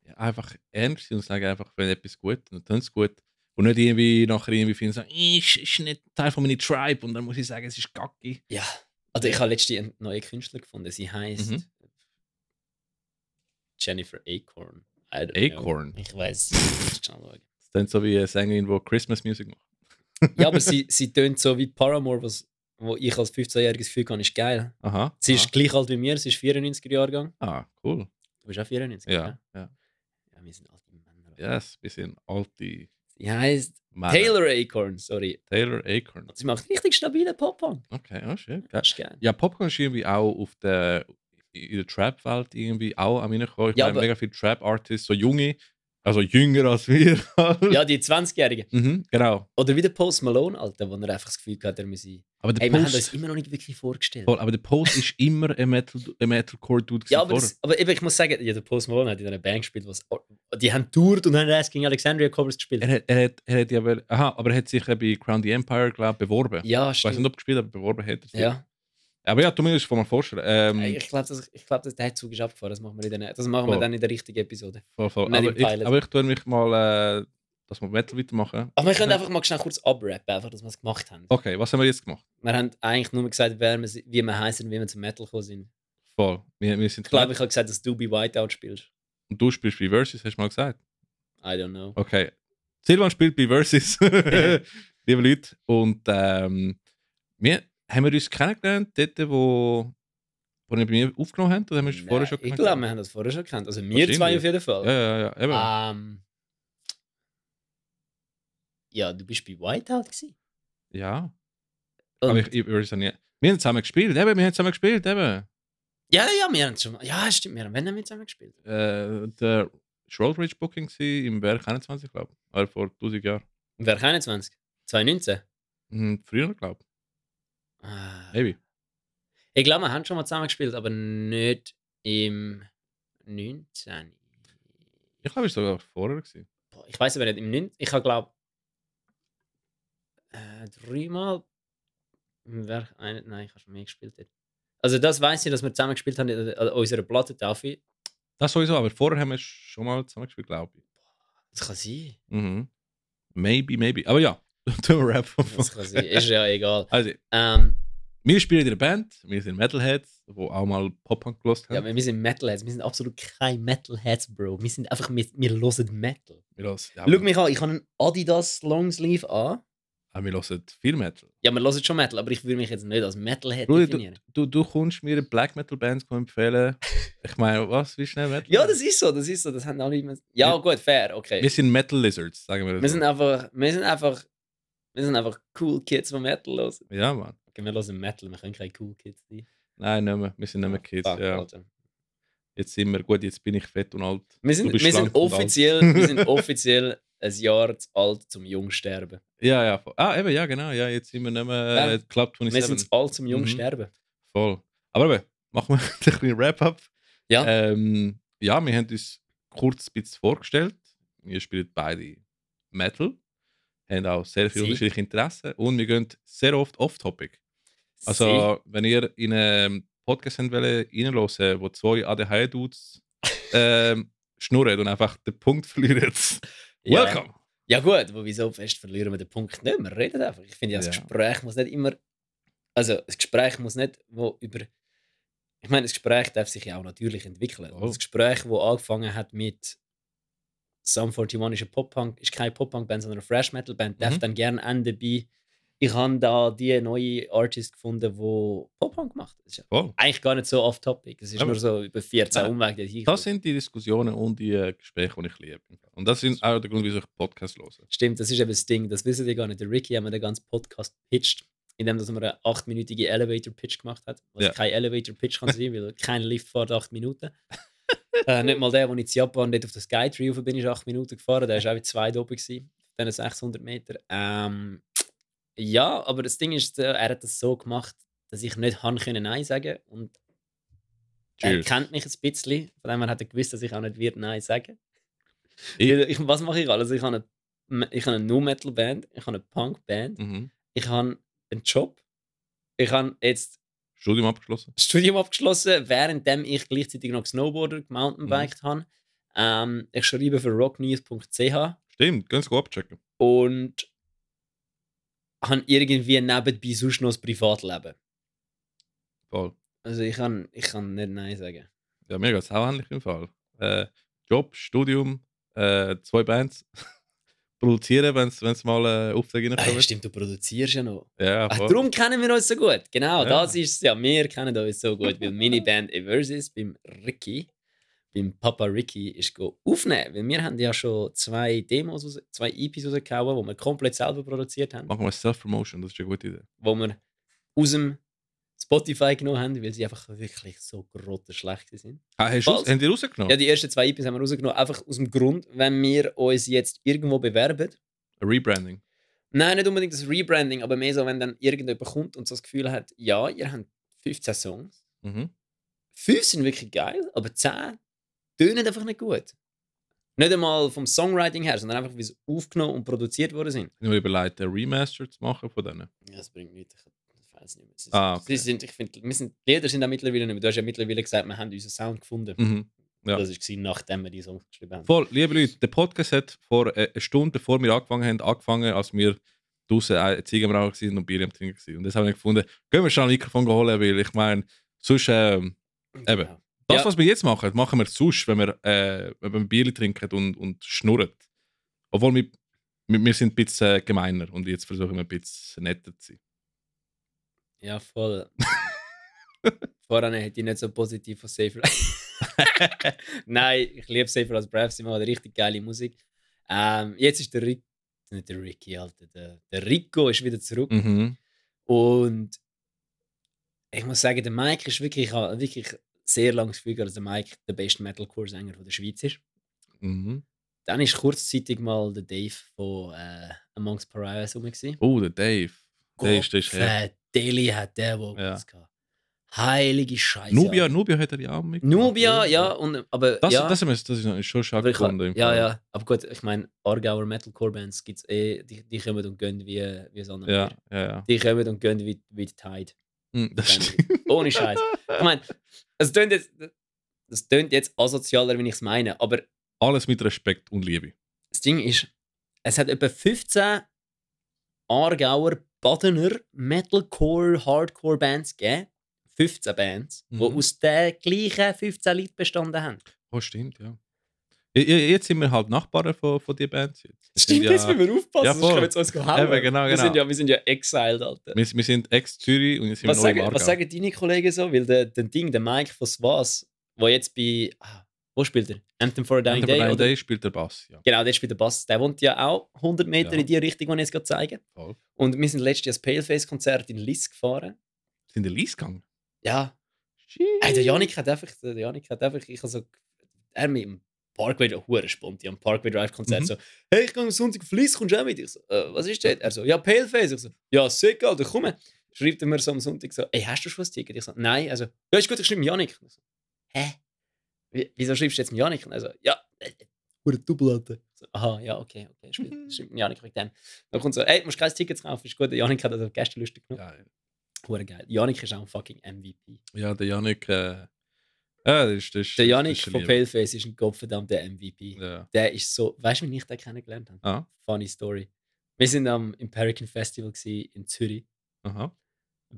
Ja, einfach ernst und sagen einfach, wenn etwas gut ist, dann tun sie es gut. Und nicht irgendwie nachher irgendwie finden, so, ich ist nicht Teil von meiner Tribe und dann muss ich sagen, es ist gacki. Ja. Also ich habe letztens einen neuen Künstler gefunden. Sie heißt Mhm. Jennifer Acorn. Acorn? Know. Ich weiß. Das Das ist dann so wie eine Sängerin, die Christmas Music macht. ja, aber sie, sie tönt so wie Paramore, was, wo ich als 15-jähriges Gefühl habe, ist geil. Aha. Sie ist gleich alt wie mir, sie ist 94er Jahrgang. Ah, cool. Du bist auch 94, Ja, gell? ja. Ja, wir sind alte Männer. Yes, bisschen alte Sie heißt Männer. Taylor Acorn, sorry. Taylor Acorn. Sie macht richtig stabilen Pop-Punk. Okay, oh shit. Geil. Das ist geil. Ja, Popcorn ist irgendwie auch auf der, in der Trap-Welt irgendwie auch an mir gekommen. Ich Ja, meine, mega viele Trap-Artists, so junge, also jünger als wir. (laughs) Ja, die 20-Jährigen. mhm, genau. Oder wie der Post Malone, Alter, wo er einfach das Gefühl hat, er müsse. Aber der Hey, wir haben Post, uns immer noch nicht wirklich vorgestellt. voll, aber der Post ist (laughs) immer ein Metal, ein Metalcore-Dude Ja, aber, das, aber ich muss sagen, ja, der Post Malone hat in einer Band gespielt, was, die haben tourt und haben erst gegen Alexandria Covers gespielt. Er hat, er hat, er hat ja, aber, aha, aber er hat sich bei Crown the Empire, glaube ich, beworben. ja, Ich weiß nicht, stimmt. ob er gespielt hat, aber beworben hat er sich. Ja. Aber ja, du musst es mal vorstellen. Ähm, Ich glaube, das, ich glaub, das, der Zug ist abgefahren. Das machen wir, in der, das machen wir dann in der richtigen Episode. voll, voll. Aber, ich, aber ich tue mich mal, äh, dass wir Metal weitermachen. Aber wir können Ja. einfach mal schnell kurz abrappen, einfach, dass wir es gemacht haben. Okay, was haben wir jetzt gemacht? Wir haben eigentlich nur gesagt, wer wir, wie wir heißen und wie wir zum Metal gekommen sind. Voll. Wir, wir sind Ich glaube, ich habe gesagt, dass du bei Whiteout spielst. Und du spielst bei Versus, hast du mal gesagt. I don't know. Okay. Silvan spielt bei Versus, (laughs) (laughs) liebe Leute. Und ähm, wir haben wir uns kennengelernt, dort, wo Wo wir bei mir aufgenommen haben, oder haben wir es vorher schon Ich gekannt? glaube, wir haben das vorher schon gekannt. Also wir zwei auf jeden Fall. Ja, ja, ja. Eben. Ähm, ja, du bist bei Whiteout gewesen. ja. Und, Aber ich, ich würde sagen, ja. Wir haben zusammen gespielt, eben, wir haben zusammen gespielt, eben. ja, ja, wir haben schon. Ja, stimmt, wir haben wenn haben wir zusammen gespielt. Äh, der Rollbridge Booking war im Werk 21, glaube ich. Oder vor 1000 Jahren. Wer 21? 2019? Hm, früher, glaube ich. Ah. Maybe. Ich glaube, wir haben schon mal zusammen gespielt, aber nicht im 19. Ich glaube, es war sogar vorher. Gewesen. Boah, ich weiß aber nicht, im 9. Ich habe, glaube äh, dreimal. ein, nein, ich habe schon mehr gespielt. Dort. Also, das weiß ich, dass wir zusammen gespielt haben an an unserer Plattentafel. Das sowieso, aber vorher haben wir schon mal zusammen gespielt, glaube ich. Das kann sein. Mhm. Maybe, maybe. Aber ja, wir Rap. Das kann sein. Ist ja egal. Also, Ähm, wir spielen in der Band, wir sind Metalheads, die auch mal Pop-Punk gelost ja, haben. aber wir sind Metalheads. Wir sind absolut kein Metalheads, Bro. Wir sind einfach, wir, wir hören Metal. wir hören, ja, Schau mich an, ich habe einen Adidas Longsleeve an. aber wir hören viel Metal. Ja, wir hören schon Metal, aber ich würde mich jetzt nicht als Metalhead Bruder, definieren. Du, du kommst mir Black Metal Bands empfehlen. (laughs) Ich meine, was? Wie schnell Metal? Ja, das ist so, das ist so. Das haben alle immer. Ja, gut, fair, okay. Wir sind Metal Lizards, sagen wir das. Wir so. sind einfach, wir sind einfach, wir sind einfach cool Kids, die Metal hören. ja, Mann. Okay, wir hören Metal, wir können keine cool Kids sein. Nein, nicht mehr. Wir sind nicht mehr Kids. Fuck, ja. Alter. Jetzt sind wir gut, jetzt bin ich fett und alt. Wir sind, wir sind offiziell, wir sind (laughs) offiziell ein Jahr zu alt zum Jungsterben. Ja, ja. Ah, eben, ja, genau. Ja, jetzt sind wir nicht mehr Ja. äh, Club Wir 27. sind zu alt zum Mhm. Jungsterben. Voll. Aber eben, machen wir (laughs) ein bisschen Wrap-up. Ja. Ähm, ja, wir haben uns kurz ein bisschen vorgestellt. Wir spielen beide Metal, haben auch sehr viele Sie. unterschiedliche Interessen und wir gehen sehr oft off-topic. Also, wenn ihr in einen Podcast reinhören wo zwei ADHD-Dudes ähm, schnurren und einfach den Punkt verlieren. (laughs) Ja. Welcome! Ja gut, aber wieso fest verlieren wir den Punkt nicht? Wir reden einfach. Ich finde ja, das Ja. Gespräch muss nicht immer... Also, das Gespräch muss nicht wo über... Ich meine, das Gespräch darf sich ja auch natürlich entwickeln. Voll. Das Gespräch, das angefangen hat mit Sum 41 ist, ein Pop-Punk, ist keine Pop-Punk-Band, sondern eine Fresh-Metal-Band, darf Mhm. dann gerne enden bei ich habe da die neue Artist gefunden, die Pop-Punk macht. Das ist ja Voll. eigentlich gar nicht so off-topic. Es ist Aber- nur so über 14 Nein. Umwege. Das sind die Diskussionen und die äh, Gespräche, die ich liebe. Und das sind auch der Grund, wieso ich Podcasts höre. Stimmt, das ist eben das Ding, das wissen die gar nicht. Der Ricky hat mir den ganzen Podcast pitcht, indem dass er mir einen 8-minütigen Elevator-Pitch gemacht hat. Was Ja. kein Elevator-Pitch kann sein, (laughs) weil kein Lift fährt 8 Minuten. Äh, nicht mal der, wo ich in Japan dort auf der Skytree rauf bin, ist 8 Minuten gefahren. Der war auch mit zwei oben, gewesen, diesen 600 Meter. Ähm, ja, aber das Ding ist, äh, er hat das so gemacht, dass ich nicht han können Nein sagen Und er kennt mich ein bisschen, von dem her hat er gewusst, dass ich auch nicht wird Nein sagen. Ich- ich, was mache ich alles? Ich habe eine, ich habe eine Nu-Metal-Band, ich habe eine Punk-Band, Mhm. ich habe einen Job, ich habe jetzt Studium abgeschlossen. Studium abgeschlossen, währenddem ich gleichzeitig noch Snowboarder, gemountainbiked habe. Ähm, ich schreibe für rocknews.ch Stimmt, ganz gut abchecken. und habe irgendwie nebenbei sonst noch das Privatleben. Voll. Also ich kann, ich kann nicht Nein sagen. Ja, mir geht es auch ähnlich im Fall. Äh, Job, Studium, äh, zwei Bands. (laughs) Produzieren, wenn es mal äh, Aufträge Ah, ja, reinkommen. stimmt, du produzierst ja noch. Ja, Ach, darum kennen wir uns so gut. Genau, Ja. das ist es ja. Wir kennen uns so gut, weil meine Band Eversis beim Ricky, beim Papa Ricky, ist go aufnehmen. Weil wir haben ja schon zwei Demos, zwei EPs rausgehauen, die wir komplett selber produziert haben. Machen wir Self-Promotion, das ist eine gute Idee. wo wir aus dem Spotify genommen haben, weil sie einfach wirklich so grottenschlecht sind. Ah, hast Falls- haben die rausgenommen? Ja, die ersten zwei EPs haben wir rausgenommen, einfach aus dem Grund, wenn wir uns jetzt irgendwo bewerben. Rebranding. Nein, nicht unbedingt das Rebranding, aber mehr so, wenn dann irgendjemand kommt und so das Gefühl hat, ja, ihr habt 15 Songs. Mhm. Fünf sind wirklich geil, aber 10 tönen einfach nicht gut. Nicht einmal vom Songwriting her, sondern einfach, wie sie aufgenommen und produziert worden sind. Ich habe mir überlegt, ein Remaster zu machen von denen. Ja, das bringt nichts. Ich weiß nicht mehr. Sie, Ah, okay. sie sind, ich finde, sind, Lieder sind auch mittlerweile nicht mehr. Du hast ja mittlerweile gesagt, wir haben unseren Sound gefunden. Mhm. Ja. Das war nachdem wir die Songs geschrieben haben. Voll, liebe Leute, der Podcast hat vor äh, einer Stunde, bevor wir angefangen haben, angefangen, als wir draußen äh, Ziegen am waren und Bier am Trinken waren. Und das haben wir gefunden, gehen wir schnell ein Mikrofon holen, weil ich meine, sonst, ähm, eben. Genau. das, Ja. was wir jetzt machen, machen wir sonst, wenn wir, äh, wenn wir Bier trinken und, und schnurren. Obwohl wir, wir, wir sind ein bisschen äh, gemeiner und jetzt versuchen wir ein bisschen netter zu sein. Ja, voll. Vorher hätte ich nicht so positiv von Safer. (laughs) Nein, ich liebe Safer als Brave. Sie machen richtig geile Musik. Ähm, jetzt ist der Rick, nicht der Ricky, Alter, der, der Rico ist wieder zurück. Mhm. Und ich muss sagen, der Mike ist wirklich, wirklich sehr langes Gefühl, gehabt, dass der Mike der beste Metalcore-Sänger der Schweiz ist. Mhm. Dann ist kurzzeitig mal der Dave von äh, Amongst Pariahs rum. gewesen. Oh, der Dave. Der ist, der ist. Deli hat der Vocals gehabt. Heilige Scheiße. Nubia. Nubia hat er ja auch mit. Nubia, ja, und, aber Das, ja, das, das, das ist schon ich, gefunden. ja, Fall. ja, aber gut, ich meine, Aargauer Metalcore-Bands gibt es eh, die, die kommen und gehen wie, wie so eine Ja, ja, ja. Die kommen und gehen wie, wie die Tide. Hm, Das stimmt. Ohne Scheiß. Ich meine, es tönt jetzt, das tönt jetzt asozialer, wie ich es meine, aber Alles mit Respekt und Liebe. das Ding ist, es hat etwa 15 Aargauer, Badener Metalcore, Hardcore-Bands gegeben. 15 Bands, die Mhm. aus den gleichen 15 Leuten bestanden haben. Oh, stimmt, ja. Jetzt sind wir halt Nachbarn von, von den Bands. Jetzt. Sind Stimmt, jetzt ja, müssen wir aufpassen, Ja, sonst voll. können wir jetzt uns hauen. Eben, genau, Wir genau. sind ja, wir sind ja exiled, Alter. wir, wir sind ex-Zürich und jetzt sind Was wir sagen, was sagen deine Kollegen so? Weil der, der Ding, der Mike von Swas, der jetzt bei. Ah, wo spielt er? Anthem for a Dying Anthem Day? for a Dying? Day spielt der Bass. Ja. Genau, der spielt der Bass. Der wohnt ja auch 100 Meter Ja. in die Richtung, die ich jetzt gerade zeige. Voll. Und wir sind letztes Jahr das Paleface-Konzert in Liss gefahren. Sind der Lies gegangen? Ja, Hey, der Janik hat einfach, der Janik hat einfach, ich also, er mit dem Parkway, der hure spontan, am Parkway Drive Konzert Mhm. so, hey, ich gehe am Sonntag auf Liss, kommst du auch mit? Ich so, äh, was ist das? Er so, ja, Paleface. Ich so, ja, sick, Alter, komm. Schreibt er mir so am Sonntag so, ey, hast du schon ein Ticket? Ich so, nein. Also, ja, ist gut, ich schreibe Janik. So, hä? Wie, wieso schreibst du jetzt dem Janik? Und er so, ja, äh, hure Double, Alter. Ich So, aha, ja, okay, okay, schreib (laughs) dem Janik wegen dem. Dann kommt so, ey, du musst kein Ticket kaufen, ist gut. Der Janik hat das auf Gästeliste genommen. Ja, Hure geil. Janik ist auch ein fucking MVP. ja, der Janik. Äh, ja, das ist, das ist, Der Janik von. Paleface ist ein gottverdammter MVP. Ja. Der ist so, weißt du, wie ich den kennengelernt habe? Ah, Funny Story. Wir sind am Imperican Festival in Zürich. aha.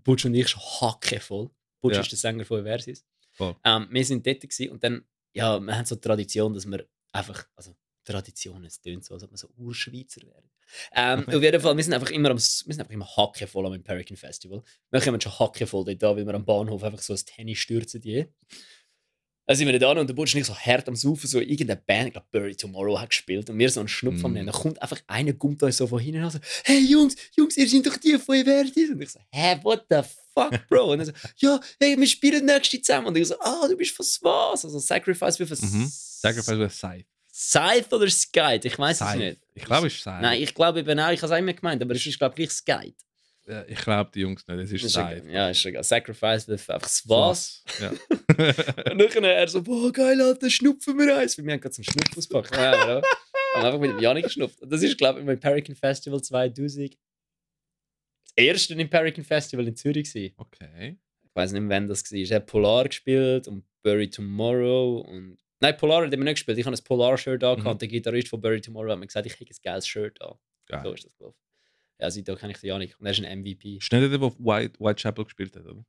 Butch und ich schon hackevoll. Butch Ja. ist der Sänger von Versis. Voll. Ähm, wir sind dort gsi und dann, ja, wir haben so die Tradition, dass wir einfach, also Tradition, es tönt so, als ob wir so Urschweizer wären. Ähm, auf jeden Fall, wir sind einfach immer, am, wir sind einfach immer hackevoll am Imperican Festival. Wir kommen schon hackevoll dort an, weil wir am Bahnhof einfach so ein Tennis stürzen die. Dann sind wir da und der Butch und ich so hart am Saufen, so irgendeine Band, ich glaube Bury Tomorrow hat gespielt und wir so einen Schnupf Mm. nehmen. Dann kommt einfach einer, kommt uns so von hinten und so, hey Jungs, Jungs, ihr seid doch die von Evertis. Und ich so, hä, what the fuck, (laughs) Bro? Und er so, ja, hey, wir spielen nächste zusammen. Und ich so, ah, du bist von was? Also Sacrifice with a Mhm. Sacrifice with Scythe. Scythe oder Skype? Ich weiß es nicht. Ich glaube, es ist Scythe. Nein, ich glaube eben auch, ich habe es auch immer gemeint, aber es ist, glaube ich, Skype. Ja, ich glaube, die Jungs nicht. Es ist egal. Ja, ist egal. Sacrifice einfach das was. Ja. (laughs) (laughs) Und dann er so, boah, geil, Alter, schnupfen wir eins. Weil wir haben gerade zum Schnupfen ausgepackt. Ja, ja. Haben einfach mit dem Janik geschnupft. Und das ist, glaube ich, im Imperican Festival 2000 das erste Imperican Festival in Zürich gewesen. okay. Ich weiß nicht wann das war. Er hat Polar gespielt und Bury Tomorrow und... Nein, Polar hat er nicht gespielt. Ich habe ein Polar-Shirt an Mhm. und der Gitarrist von Bury Tomorrow hat mir gesagt, ich hätte ein geiles Shirt an. Geil. So ist das gelaufen. Ja, seitdem kenne ich den Janik. Und er ist ein MVP. Ist nicht der, der White, Whitechapel gespielt hat, oder?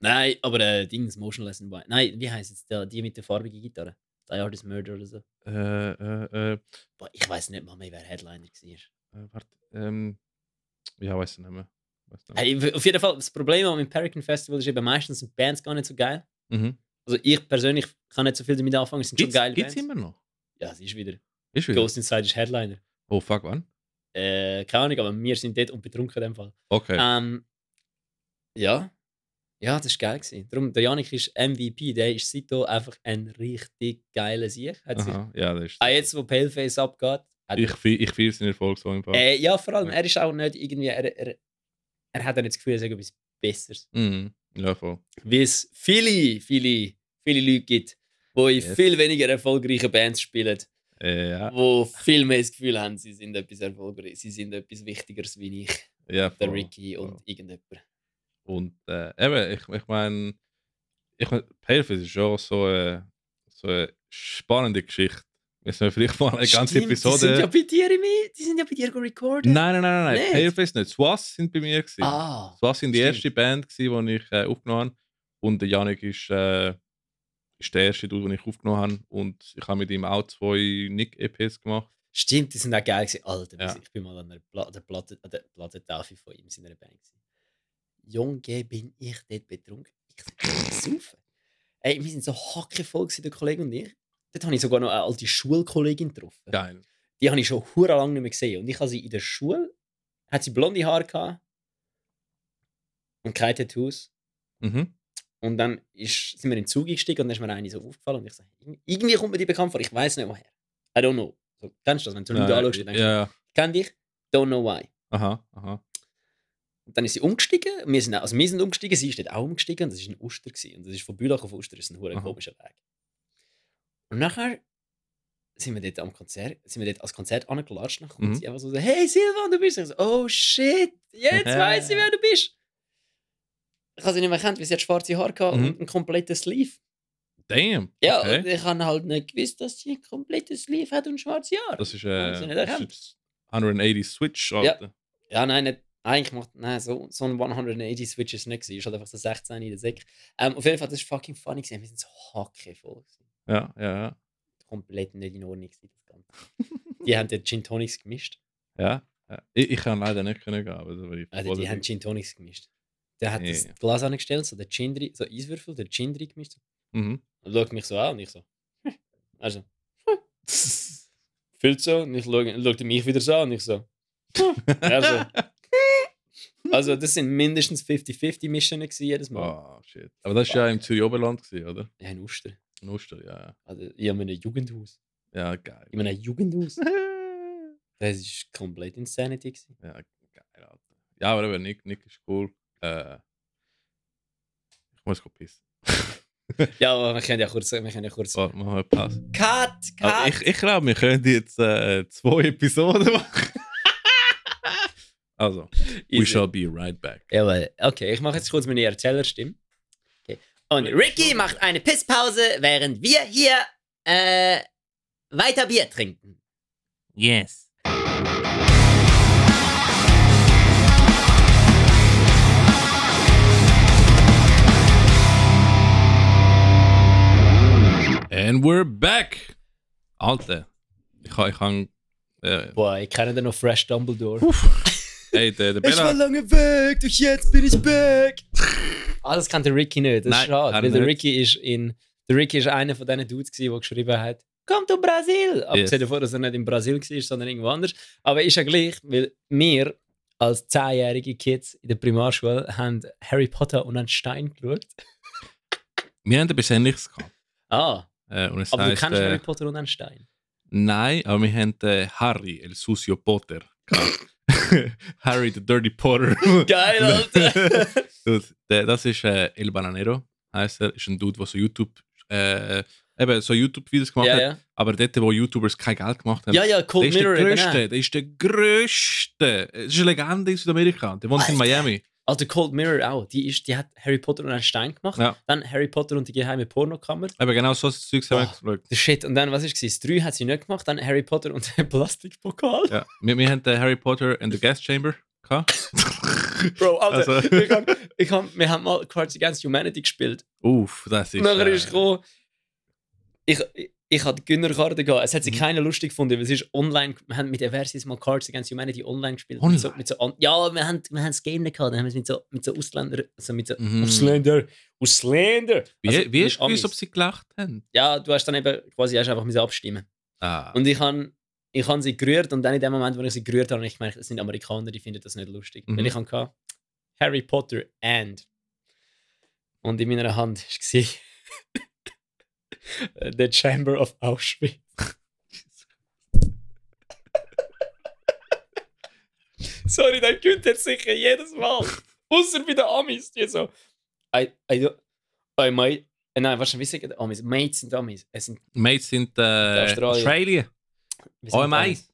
Nein, aber äh, Dings, Motionless in White. Nein, wie heißt jetzt der, die mit der farbigen Gitarre? Die Artist Murder oder so. Äh, äh, äh, Boah, ich weiß nicht mal mehr, wer Headliner war. äh, warte. Ähm, ja, weiß ich nicht mehr. Weiss nicht mehr. Hey, auf jeden Fall, das Problem am Imperican Festival ist eben meistens sind Bands gar nicht so geil. Mhm. Also ich persönlich kann nicht so viel damit anfangen, es sind Gibt's, schon geile gibt's Bands. immer noch? Ja, sie ist wieder. Ist wieder? Ghost Inside ist Headliner. Oh, fuck, wann? Äh, keine Ahnung, aber wir sind dort und betrunken in dem Fall. Okay. Ähm, ja. Ja, das war geil. Gewesen. Darum, der Janik ist MVP, der ist seitdem einfach ein richtig geiler Sieg. Hat sich, Aha, ja, das ist. auch jetzt, wo Paleface abgeht, Ich, ich feiere seinen Erfolg so im Fall. Äh, ja, vor allem, er ist auch nicht irgendwie. Er, er, er hat dann nicht das Gefühl, er sagt etwas Besseres. Mhm. Ja, voll. Wie es viele, viele, viele Leute gibt, die in Yes. viel weniger erfolgreichen Bands spielen, ja, die viel mehr das Gefühl haben, sie sind etwas erfolgreich, sie sind etwas Wichtigeres wie ich, ja, der voll. Ricky und voll. irgendjemand. Und äh, eben, ich, ich meine, ich mein, Paleface ist schon so eine, so eine spannende Geschichte. Müssen wir vielleicht mal eine ganze Stimmt, Episode. Die sind ja bei dir, im, die sind ja bei dir recorden. Nein, nein, nein, nein, Nicht? Paleface nicht. Swass sind bei mir. Gewesen. Ah, Swass sind die stimmt. erste Band, gewesen, die ich äh, aufgenommen habe. Und der Janik ist, äh, ist der erste den ich aufgenommen habe. Und ich habe mit ihm auch zwei Nick-EPs gemacht. stimmt, die sind auch geil gewesen. Alter, Ja. ich bin mal an der, Pla der Platte, an der Plattentaufe von ihm in seiner Band. Gewesen. Junge, bin ich dort betrunken. Ich bin saufen. Ey, wir sind so hackevoll gewesen, der Kollege und ich. Dort habe ich sogar noch eine alte Schulkollegin getroffen. Geil. Die habe ich schon hure lange nicht mehr gesehen. Und ich habe sie in der Schule, hat sie blonde Haare gehabt und keine Tattoos. Mhm. Und dann ist, sind wir in den Zug gestiegen und dann ist mir eine so aufgefallen und ich so, irgendwie kommt mir die bekannt vor, ich weiß nicht woher. I don't know. So, kennst du das, wenn du Leute Ja, anschaust und ja, denkst, ja. kenn dich, don't know why. Aha, aha. Und dann ist sie umgestiegen, wir sind, also wir sind umgestiegen, sie ist dort auch umgestiegen und das war ein Uster. Gewesen. Und das ist von Bülach auf Uster, das ist ein Aha. komischer Weg. Und nachher sind wir dort am Konzert, sind wir dort als Konzert angelatscht, dann kommt Mhm. sie einfach so, hey Silvan, du bist. Ich so, oh shit, jetzt (laughs) weiß ich, wer du bist. Ich habe sie nicht mehr kennt, weil sie hat schwarze Haare gehabt Mhm. und einen kompletten Sleeve. Damn. Ja, okay. und ich habe halt nicht gewusst, dass sie ein komplettes Sleeve hat und schwarze Haare. Das ist, äh, nicht das erkannt. ist 180 Switch, Alter. Ja, nein, nicht, eigentlich macht nein, so, so ein 180 Switch ist nicht gewesen. Ist halt einfach so 16 in der Säck. Ähm, auf jeden Fall, das war fucking funny gewesen. Wir sind so hackevoll. Ja, ja, ja. Komplett nicht in Ordnung gewesen, das Ganze. Die haben den Gin Tonics gemischt. ja. ja. Ich, ich kann leider nicht können gehen, aber ich Also, die haben. Gin Tonics gemischt. Der hat Ja. das Glas angestellt, so der Gin drin, so Eiswürfel, der Gin drin gemischt. Mhm. Und schaut mich so an und ich so. (laughs) Also, (laughs) fühlt so. Und ich schaue, mich wieder so an und ich so. (laughs) Also, also das sind mindestens 50-50 Mischungen gewesen, jedes Mal. Oh, shit. Aber das war ja im Zürich Oberland, gewesen, oder? Ja, in Uster. In Oster, ja, ja. Also, ich habe ein Jugendhaus. Ja, geil. In einem Jugendhaus. Das ist komplett Insanity. Gewesen. ja, geil, Alter. Ja, aber eben, Nick, Nick ist cool. Äh, ich muss kurz pissen. (laughs) Ja, aber wir können ja kurz. Wir können ja kurz. Warte, machen wir einen Pass. Cut! Aber ich, ich glaube, wir können jetzt äh, zwei Episoden machen. (laughs) also, we Easy. shall be right back. Jawohl. Okay, ich mache jetzt kurz meine Erzählerstimme. Okay. Und Ricky macht eine Pisspause, während wir hier äh, weiter Bier trinken. Yes. And we're back! Alter, ich habe. Ich han, äh, Boah, ich kenne den noch Fresh Dumbledore. (laughs) ey, der, der Bella. lange weg, doch jetzt bin ich back. (laughs) ah, das kennt der Ricky nicht. Das Nein, ist schade. kann Weil er der. Ricky ist in. Der Ricky ist einer von diesen Dudes, der geschrieben hat: Komm to Brasil! Abgesehen davon, dass er nicht in Brasil war, sondern irgendwo anders. Aber ist ja gleich, weil wir als 10-jährige Kids in der Primarschule haben Harry Potter und einen Stein geschaut. Wir haben etwas Ähnliches gehabt. Ah, Äh, aber du heisst, kennst äh, Harry Potter und einen Stein. Nein, aber wir haben äh, Harry, el sucio Potter. (laughs) Harry, the Dirty Potter. (laughs) Geil, Alter! (laughs) Dude, der, das ist äh, El Bananero, heißt er. Ist ein Dude, der so YouTube, äh, eben so YouTube-Videos gemacht ja, hat. ja. Aber dort, wo YouTubers kein Geld gemacht haben. Ja, ja, der Cold ist der Mirror. Größte, Genau. der ist der Größte. Es ist eine Legende in Südamerika. Der wohnt in Alter. Miami. Also Cold Mirror auch. Die, ist, die hat Harry Potter und einen Stein gemacht. Ja. Dann Harry Potter und die geheime Pornokammer. Aber genau so Zeugs haben wir Oh. geschaut. Shit. Und dann, was ist es? Das 3 hat sie nicht gemacht. Dann Harry Potter und der Plastikpokal. Ja. Wir, wir haben äh, Harry Potter and the Gas Chamber gehabt. (laughs) Bro, Alter. Also- (laughs) ich hab, ich hab, wir haben mal Cards Against Humanity gespielt. Uff, das ist. Nachher äh, ist gekommen, ich, ich, hatte Gönnerkarte gehabt. Es hat sich Mhm. keiner lustig gefunden, weil es ist online. Wir haben mit der Versis mal Cards Against Humanity online gespielt. Online? Mit so, mit so, ja, wir haben, wir haben das Game nicht gehabt. Dann haben wir es mit so, mit so Ausländern, also mit so Mhm. Ausländer, Ausländer. Wie, Also, wie hast du gewusst, ob sie gelacht haben? Ja, du hast dann eben quasi hast einfach abstimmen. Ah. Und ich habe ich sie gerührt und dann in dem Moment, wo ich sie gerührt habe, habe ich gemerkt, es sind Amerikaner, die finden das nicht lustig. Mhm. Weil ich hatte Harry Potter and und in meiner Hand war (laughs) The Chamber of Auschwitz. (laughs) Sorry, dann könnt ihr sicher jedes Mal. Außer bei den Amis, die so. I, I, do- I might. äh, Nein, was wie sagen die Amis? Mates sind Amis. Es sind, Mates sind äh, Australien. Australien. Amis?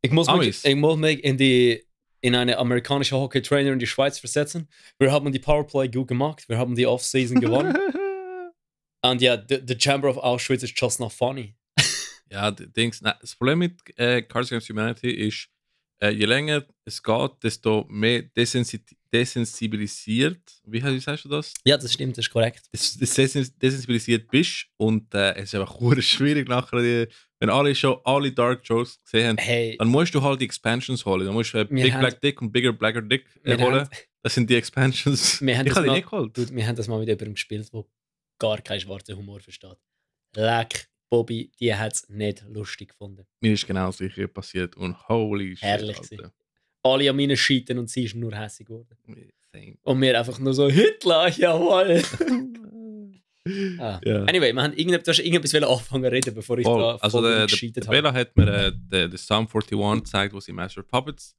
Ich muss, mich, Amis. ich muss mich in, die, in eine amerikanische Hockey-Trainer in die Schweiz versetzen. Wir haben die Powerplay gut gemacht. Wir haben die Offseason gewonnen. (laughs) Und ja, the, Chamber of Auschwitz is just not funny. (laughs) Ja, Dings, nein, das Problem mit äh, Cards Against Humanity ist, äh, je länger es geht, desto mehr desensi desensibilisiert, wie, sagst du das? Ja, das stimmt, das ist korrekt. Des, des desens- desensibilisiert bist und äh, es ist einfach (laughs) schwierig nachher die wenn alle schon alle Dark Jokes gesehen haben, Hey, dann musst du halt die Expansions holen. Dann musst du äh, Big haben- Black Dick und Bigger Blacker Dick holen. haben, Das sind die Expansions. Wir haben ich habe die nicht geholt. Dude, wir haben das mal mit jemandem gespielt, der gar keinen schwarzen Humor versteht. Leck, Bobby, die hat es nicht lustig gefunden. Mir ist genau das gleiche passiert und holy shit. Herrlich. Alle an meinen Scheiten und sie ist nur hässig geworden. Same. Und wir einfach nur so, Hitler, jawohl. (laughs) Ah. Ja. Anyway, wir haben irgendetwas, du hast irgendetwas anfangen zu reden, bevor ich Voll. da Also der, der, gescheitert der habe. Bella hat mir äh, den, den Psalm 41 gezeigt, wo sie Master Puppets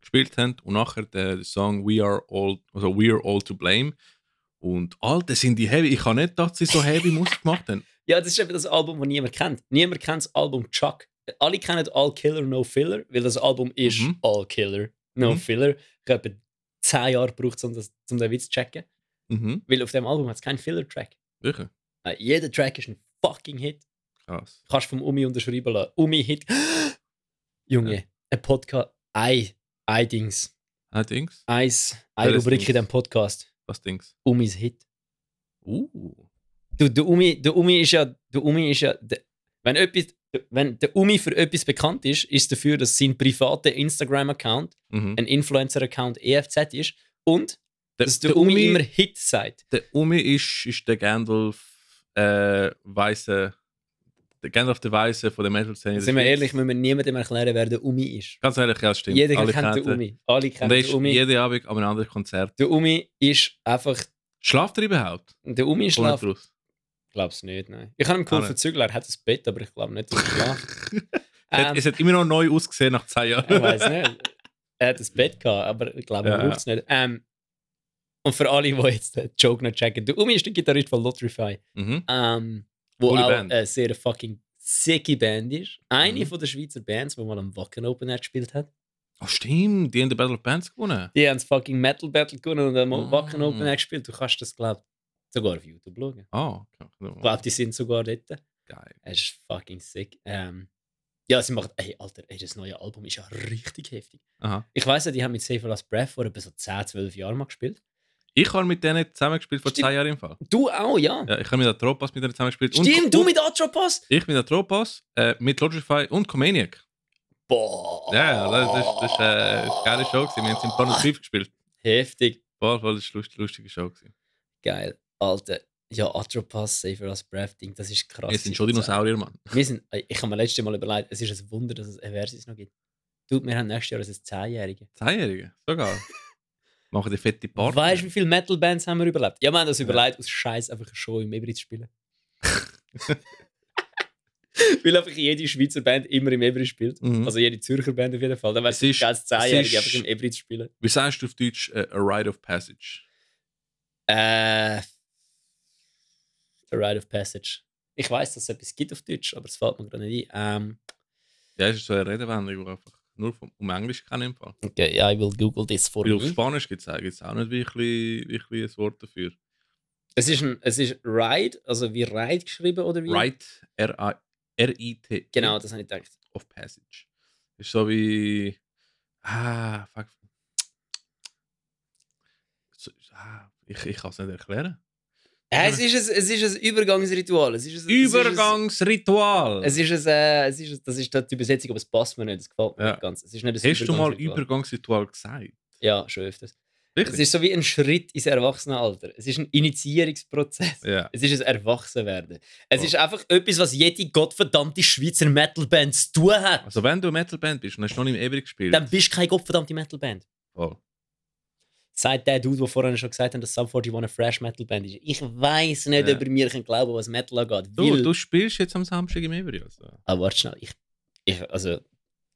gespielt haben und nachher den, den Song We Are All, also We Are All to Blame. Und Alter, sind die heavy. Ich kann nicht, dass sie so heavy Musik gemacht haben. (laughs) Ja, das ist eben das Album, das niemand kennt. Niemand kennt das Album Chuck. Alle kennen All Killer, No Filler, weil das Album ist Mhm. All Killer, No Mhm. Filler. Ich habe etwa 10 Jahre gebraucht, um, das, um den Witz zu checken. Mhm. Weil auf dem Album hat es keinen Filler-Track. Wirklich? Äh, jeder Track ist ein fucking Hit. Krass. Kannst vom Umi unterschreiben lassen. Umi Hit. (gasps) Junge, Ja. ein Podcast. Ein, ein Dings. Ah, Dings? Eins, eine Welches Rubrik in diesem Podcast. Was Dings? Umis Hit. Uh. Du, der Umi, der Umi ist ja, der Umi ist ja, der, wenn etwas, wenn der Umi für etwas bekannt ist, ist dafür, dass sein privater Instagram-Account Mhm. ein Influencer-Account EFZ ist und Der, dass der, Umi, immer Hit sagt. der Umi ist, ist der Gandalf äh, Weiße. Der Gandalf der Weiße von der Metal-Szene. Sind wir ehrlich, müssen wir niemandem erklären, wer der Umi ist. Ganz ehrlich, ja, stimmt. Jeder Alle kennt den. Umi. Alle kennen den Umi. jeden Abend an einem anderen Konzert. Der Umi ist einfach. Schlaft er überhaupt? Der Umi schlaft. nicht. Ich glaube es nicht, nein. Ich habe ihm Ah, geholfen nicht. zu zügeln. Er hat ein Bett, aber ich glaube nicht, dass er schlaft. (laughs) Ähm, Es hat immer noch neu ausgesehen nach zehn Jahren. ich weiß nicht. Er hat ein Bett gehabt, aber ich glaube, er Ja. braucht es nicht. Ähm, und für alle, die jetzt den Joke noch checken, der Umi ist der Gitarrist von Lotrify, Mhm. ähm, wo Coole auch Band. eine sehr fucking sicke Band ist. Eine Mhm. von der Schweizer Bands, die mal am Wacken Open Air gespielt hat. Oh, stimmt, die haben den Battle of Bands gewonnen. Die haben das fucking Metal Battle gewonnen und am Ah. Wacken Open Air gespielt. Du kannst das, glaube ich, sogar auf YouTube schauen. Ah, okay. Ich glaube, die sind sogar dort. Geil. Es ist fucking sick. Ähm, ja, sie macht, ey, Alter, ey, das neue Album ist ja richtig heftig. Aha. Ich weiß ja, die haben mit Save Last Breath vor etwa so 10, 12 Jahren mal gespielt. Ich habe mit denen zusammengespielt vor Stimmt. zwei Jahren im Fall. Du auch, ja. Ja, ich habe mit der Tropas mit denen zusammengespielt. Und- Stimmt, du und mit Atropos? Ich mit der Tropas, äh, mit Logify und Comaniac. Boah. Ja, das, das, das ist äh, eine geile Show. Gewesen. Wir haben es im Planet 5 gespielt. Heftig. Voll, voll, das war eine lust- lustige Show. Gewesen. Geil. Alter. Ja, Atropos, Save Last Breath Ding, das ist krass. Wir sind schon Dinosaurier, Mann. Wir sind, ich habe mir letztes Mal überlegt, es ist ein Wunder, dass es eine Versus noch gibt. Du, wir haben nächstes Jahr ein 10-Jährige. Zehnjährige, sogar. (laughs) Machen die fette Party. Weißt du, wie viele Metal-Bands haben wir überlebt? Ja, wir haben das überlegt, aus Scheiß einfach eine Show im Ebri zu spielen. (laughs) Weil einfach jede Schweizer Band immer im Ebri spielt. Mhm. Also jede Zürcher Band auf jeden Fall. Dann es ist- ganz es 10-Jährige ist- einfach im Ebri zu spielen. Wie sagst du auf Deutsch äh, a Rite of Passage? Äh. The Rite of Passage. Ich weiß, dass es etwas gibt auf Deutsch, aber es fällt mir gerade nicht ein. Ähm, Ja, es ist so eine Redewendung, einfach nur vom, um Englisch kann im Fall. okay, I will Google this for Weil auf you. Spanisch gibt es auch nicht wirklich, wirklich ein Wort dafür. Es ist, ein, es ist Ride, also wie Ride geschrieben oder wie? Rite, R-I-T. Genau, das habe ich gedacht. of Passage. Ist so wie. Ah, fuck. So, ah, ich ich kann es nicht erklären. Äh, es, ist ein, es ist ein Übergangsritual. Es ist ein, es ist ein- Übergangsritual! Es ist ein, äh, es ist, ein- das ist die Übersetzung, aber es passt mir nicht. Das gefällt mir Ja. nicht ganz. Es ist nicht ein Hast du mal Übergangsritual. Übergangsritual gesagt? Ja, schon öfters. Es Wirklich? ist so wie ein Schritt ins Erwachsenenalter. Es ist ein Initiierungsprozess. ja. Es ist ein Erwachsenwerden. Es Oh. ist einfach etwas, was jede gottverdammte Schweizer Metalband zu tun hat. Also, wenn du eine Metalband bist und hast noch nicht im Ewig gespielt. Dann bist du keine gottverdammte Metalband. Voll. Sagt der Dude, der vorhin schon gesagt hat, dass Sum 41 eine Fresh Metalband ist. Ich weiß nicht, Ja. ob mir kann glauben was Metal angeht. Du, du spielst jetzt am Samstag im Ewig. Also. Aber warte schnell. Ich, ich, also,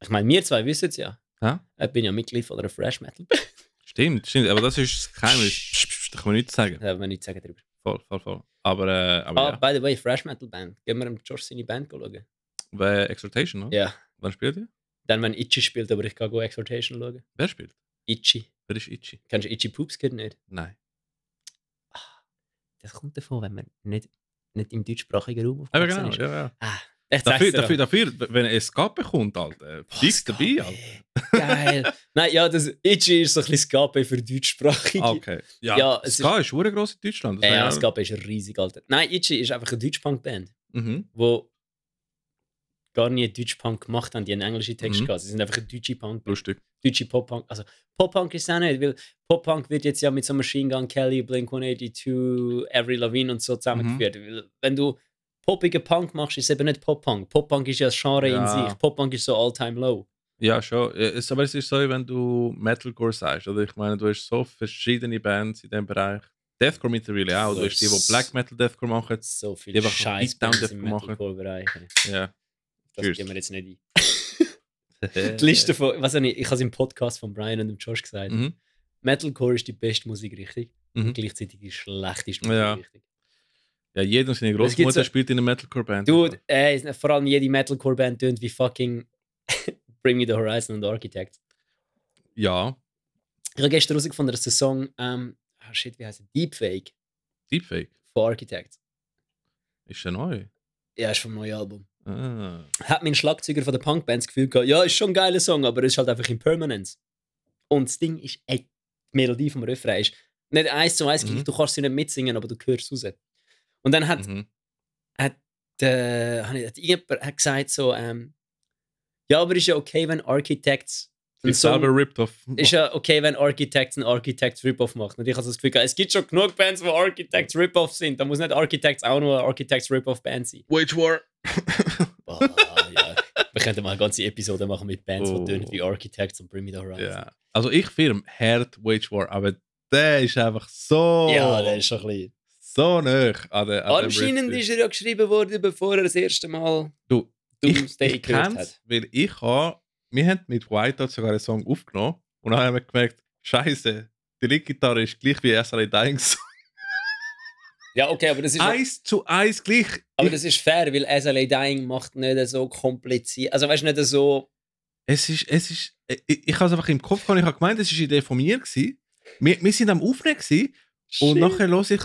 ich meine, wir zwei wissen es ja. Ja? Ich bin ja Mitglied von einer Fresh Metal Band. Stimmt, stimmt. Aber das ist das (laughs) Geheimnis. Da kann man nichts sagen. Da haben wir nichts sagen darüber. Voll, voll, voll. Aber, äh, aber Ah, ja. by the way, Fresh Metal Band. Gehen wir dem Josh seine Band schauen. Bei Exhortation, oder? Ja. Wann spielt ihr? Dann, wenn Itchy spielt, aber ich kann go Exhortation schauen. Wer spielt? Itchy. Wer ist Ichi? Kennst du Itchy Poops Kid nicht? Nein. Das kommt davon, wenn man nicht, nicht im deutschsprachigen Raum aufgewachsen genau, ist. ja, ja. Ah, Dafür, dafür, dafür, wenn er Escape kommt, Alter, Boah, fix dabei, Ska, Alter. Geil. (laughs) Nein, ja, das Itchy ist so ein bisschen Skape für deutschsprachige. Ah, Okay. Ja, Ja, es Ska ist hure gross in Deutschland. das Ja, ja, Skape ist riesig, Alter. Nein, Itchy ist einfach eine Deutschpunk-Band. Mhm. wo gar nie Deutsch Punk gemacht haben, die einen englischen Text Mhm. gehabt. Sie sind einfach ein deutsche Punk, Lustig. deutsche Pop Punk. Also Pop Punk ist auch nicht, weil Pop Punk wird jetzt ja mit so Machine Gun Kelly, Blink 182, Avril Lavigne und so zusammengeführt. Mhm. Wenn du poppige Punk machst, ist es eben nicht Pop Punk. Pop Punk ist ja das Genre in Ja. sich. Pop Punk ist so all time low. Ja, schon. Aber es ist so, wenn du Metalcore sagst. Oder ich meine, du hast so verschiedene Bands in diesem Bereich. Deathcore mittlerweile auch. Du hast die, die Black Metal Deathcore machen. So viel Die einfach Scheiß im machen. Metalcore-Bereich. Ja. Das Cheers. gehen wir jetzt nicht ein. (laughs) Die Liste von, was ich, ich habe es im Podcast von Brian und dem Josh gesagt. Mhm. Metalcore ist die beste Musikrichtung Mhm. und gleichzeitig die schlechteste Ja. Musikrichtung. Ja, jeder seine Großmutter spielt in einer Metalcore-Band. Dude, äh, vor allem jede Metalcore-Band tönt wie fucking (laughs) Bring Me the Horizon und Architect. Ja, Ich habe gestern herausgefunden, dass der Song, ähm, ah shit, wie heißt er? Deepfake Deepfake. von Architect. Ist der neu? Ja, ist vom neuen Album. Ah. Hat mein Schlagzeuger von der Punkbands gefühlt gehabt, ja, ist schon ein geiler Song, aber es ist halt einfach in Permanence. Und das Ding ist, ey, die Melodie vom Refrain ist nicht eins zu eins gleich, Mhm. du kannst sie nicht mitsingen, aber du hörst es raus. Und dann hat, Mhm. hat, äh, hat hat irgendjemand hat gesagt so, ähm, ja, aber ist ja okay, wenn Architects selber Song, ripped off. ist ja okay, wenn Architects einen Architects Rip-Off macht. Und ich habe das Gefühl, es gibt schon genug Bands, wo Architects Rip-Off sind. Da muss nicht Architects auch nur eine Architects Rip-Off-Band sein. Wage War. (laughs) Boah, ja. Wir könnten mal eine ganze Episode machen mit Bands, Oh. die tönen wie Architects und Bring Me the Horizon. ja. Also ich firm hart Wage War, aber der ist einfach so. Ja, der ist schon ein bisschen. so nah an der. an Anscheinend ist er ja geschrieben worden, bevor er das erste Mal Du, ich, Doomsday ich gehört kenn's, hat. weil ich habe, wir haben mit Whiteout sogar einen Song aufgenommen und dann haben wir gemerkt, Scheiße, die Leadgitarre ist gleich wie SLA Dying Song. Ja, okay, aber das ist, Eins zu eins gleich. aber Ich, das ist fair, weil SLA Dying macht nicht so kompliziert. Also, weißt du, nicht so. es ist, es ist, ich, ich habe es einfach im Kopf gehabt, ich habe gemeint, es war eine Idee von mir. Gewesen. Wir, wir sind am Aufnehmen gewesen, und nachher höre ich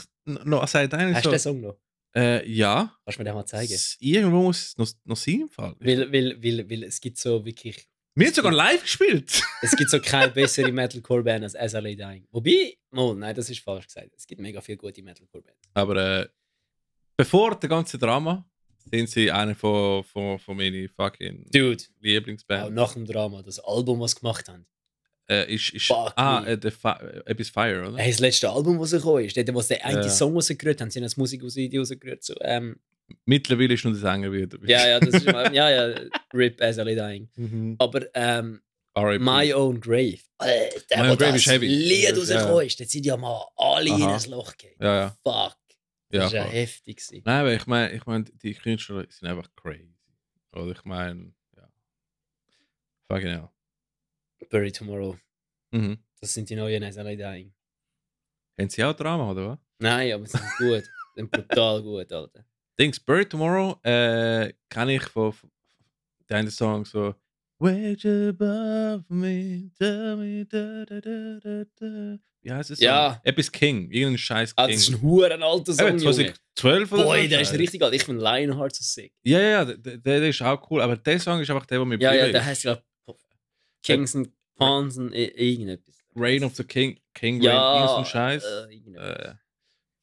noch SLA Dying Hast du den so, Song noch? äh, ja, Kannst du mir den mal zeigen? irgendwo muss es noch, noch sein im Fall. Weil, weil, weil, weil es gibt so wirklich. Wir haben sogar live gespielt. (laughs) Es gibt so keine bessere Metalcore-Band als SLA Dying. Wobei, oh, nein, das ist falsch gesagt. Es gibt mega viele gute Metalcore-Bands. Aber äh, bevor der ganze Drama sind sie eine von, von, von meinen fucking Dude, auch Lieblingsbands. nach dem Drama, das Album, was sie gemacht haben. Äh, ist, ist, Fuck ah, äh, der Fi äh, etwas Fire, oder? Hey, das letzte Album, das rausgekommen ist, dort, wo sie den einen Ja. Song rausgerührt haben, sie haben das Musikvideo rausgerührt. So, ähm, Mittlerweile ist nur der Sänger wieder. ja, ja, das ist mal, ja, ja, RIP SLA Dying. Mhm. Aber ähm. My Own Grave, Alter, My Own Grave ist heavy. Lied Ja. rausgekommen ist, dort sind ja mal alle in Aha. ein Loch gegangen. Ja, ja. Fuck, ja das war ja heftig. gewesen. Nein, aber ich meine, ich mein, die Künstler sind einfach crazy. Oder ich meine, ja. Fucking hell. Bury Tomorrow, Mhm. das sind die neuen SLA Dying. Haben sie auch Drama, oder was? Nein, aber sie sind gut. Sie sind brutal gut, Alter. Dings, Bird Tomorrow äh, kenne ich von, von der einen Song so Wage above me, tell me da, da, da, da, da. Wie heißt es? Ja. Etwas King, irgendein scheiß Ah, King. das ist ein huren alter Song, Eben, Junge. 2012 oder Boy, so? der ist richtig alt. Ich finde Lionheart so sick. Ja, ja, der, der ist auch cool, aber der Song ist einfach der, der mir Ja, ja, der heißt ja Kings and Pawns und irgendetwas. Reign of the King, King Reign, Ja, irgendein Scheiß. Äh. Äh,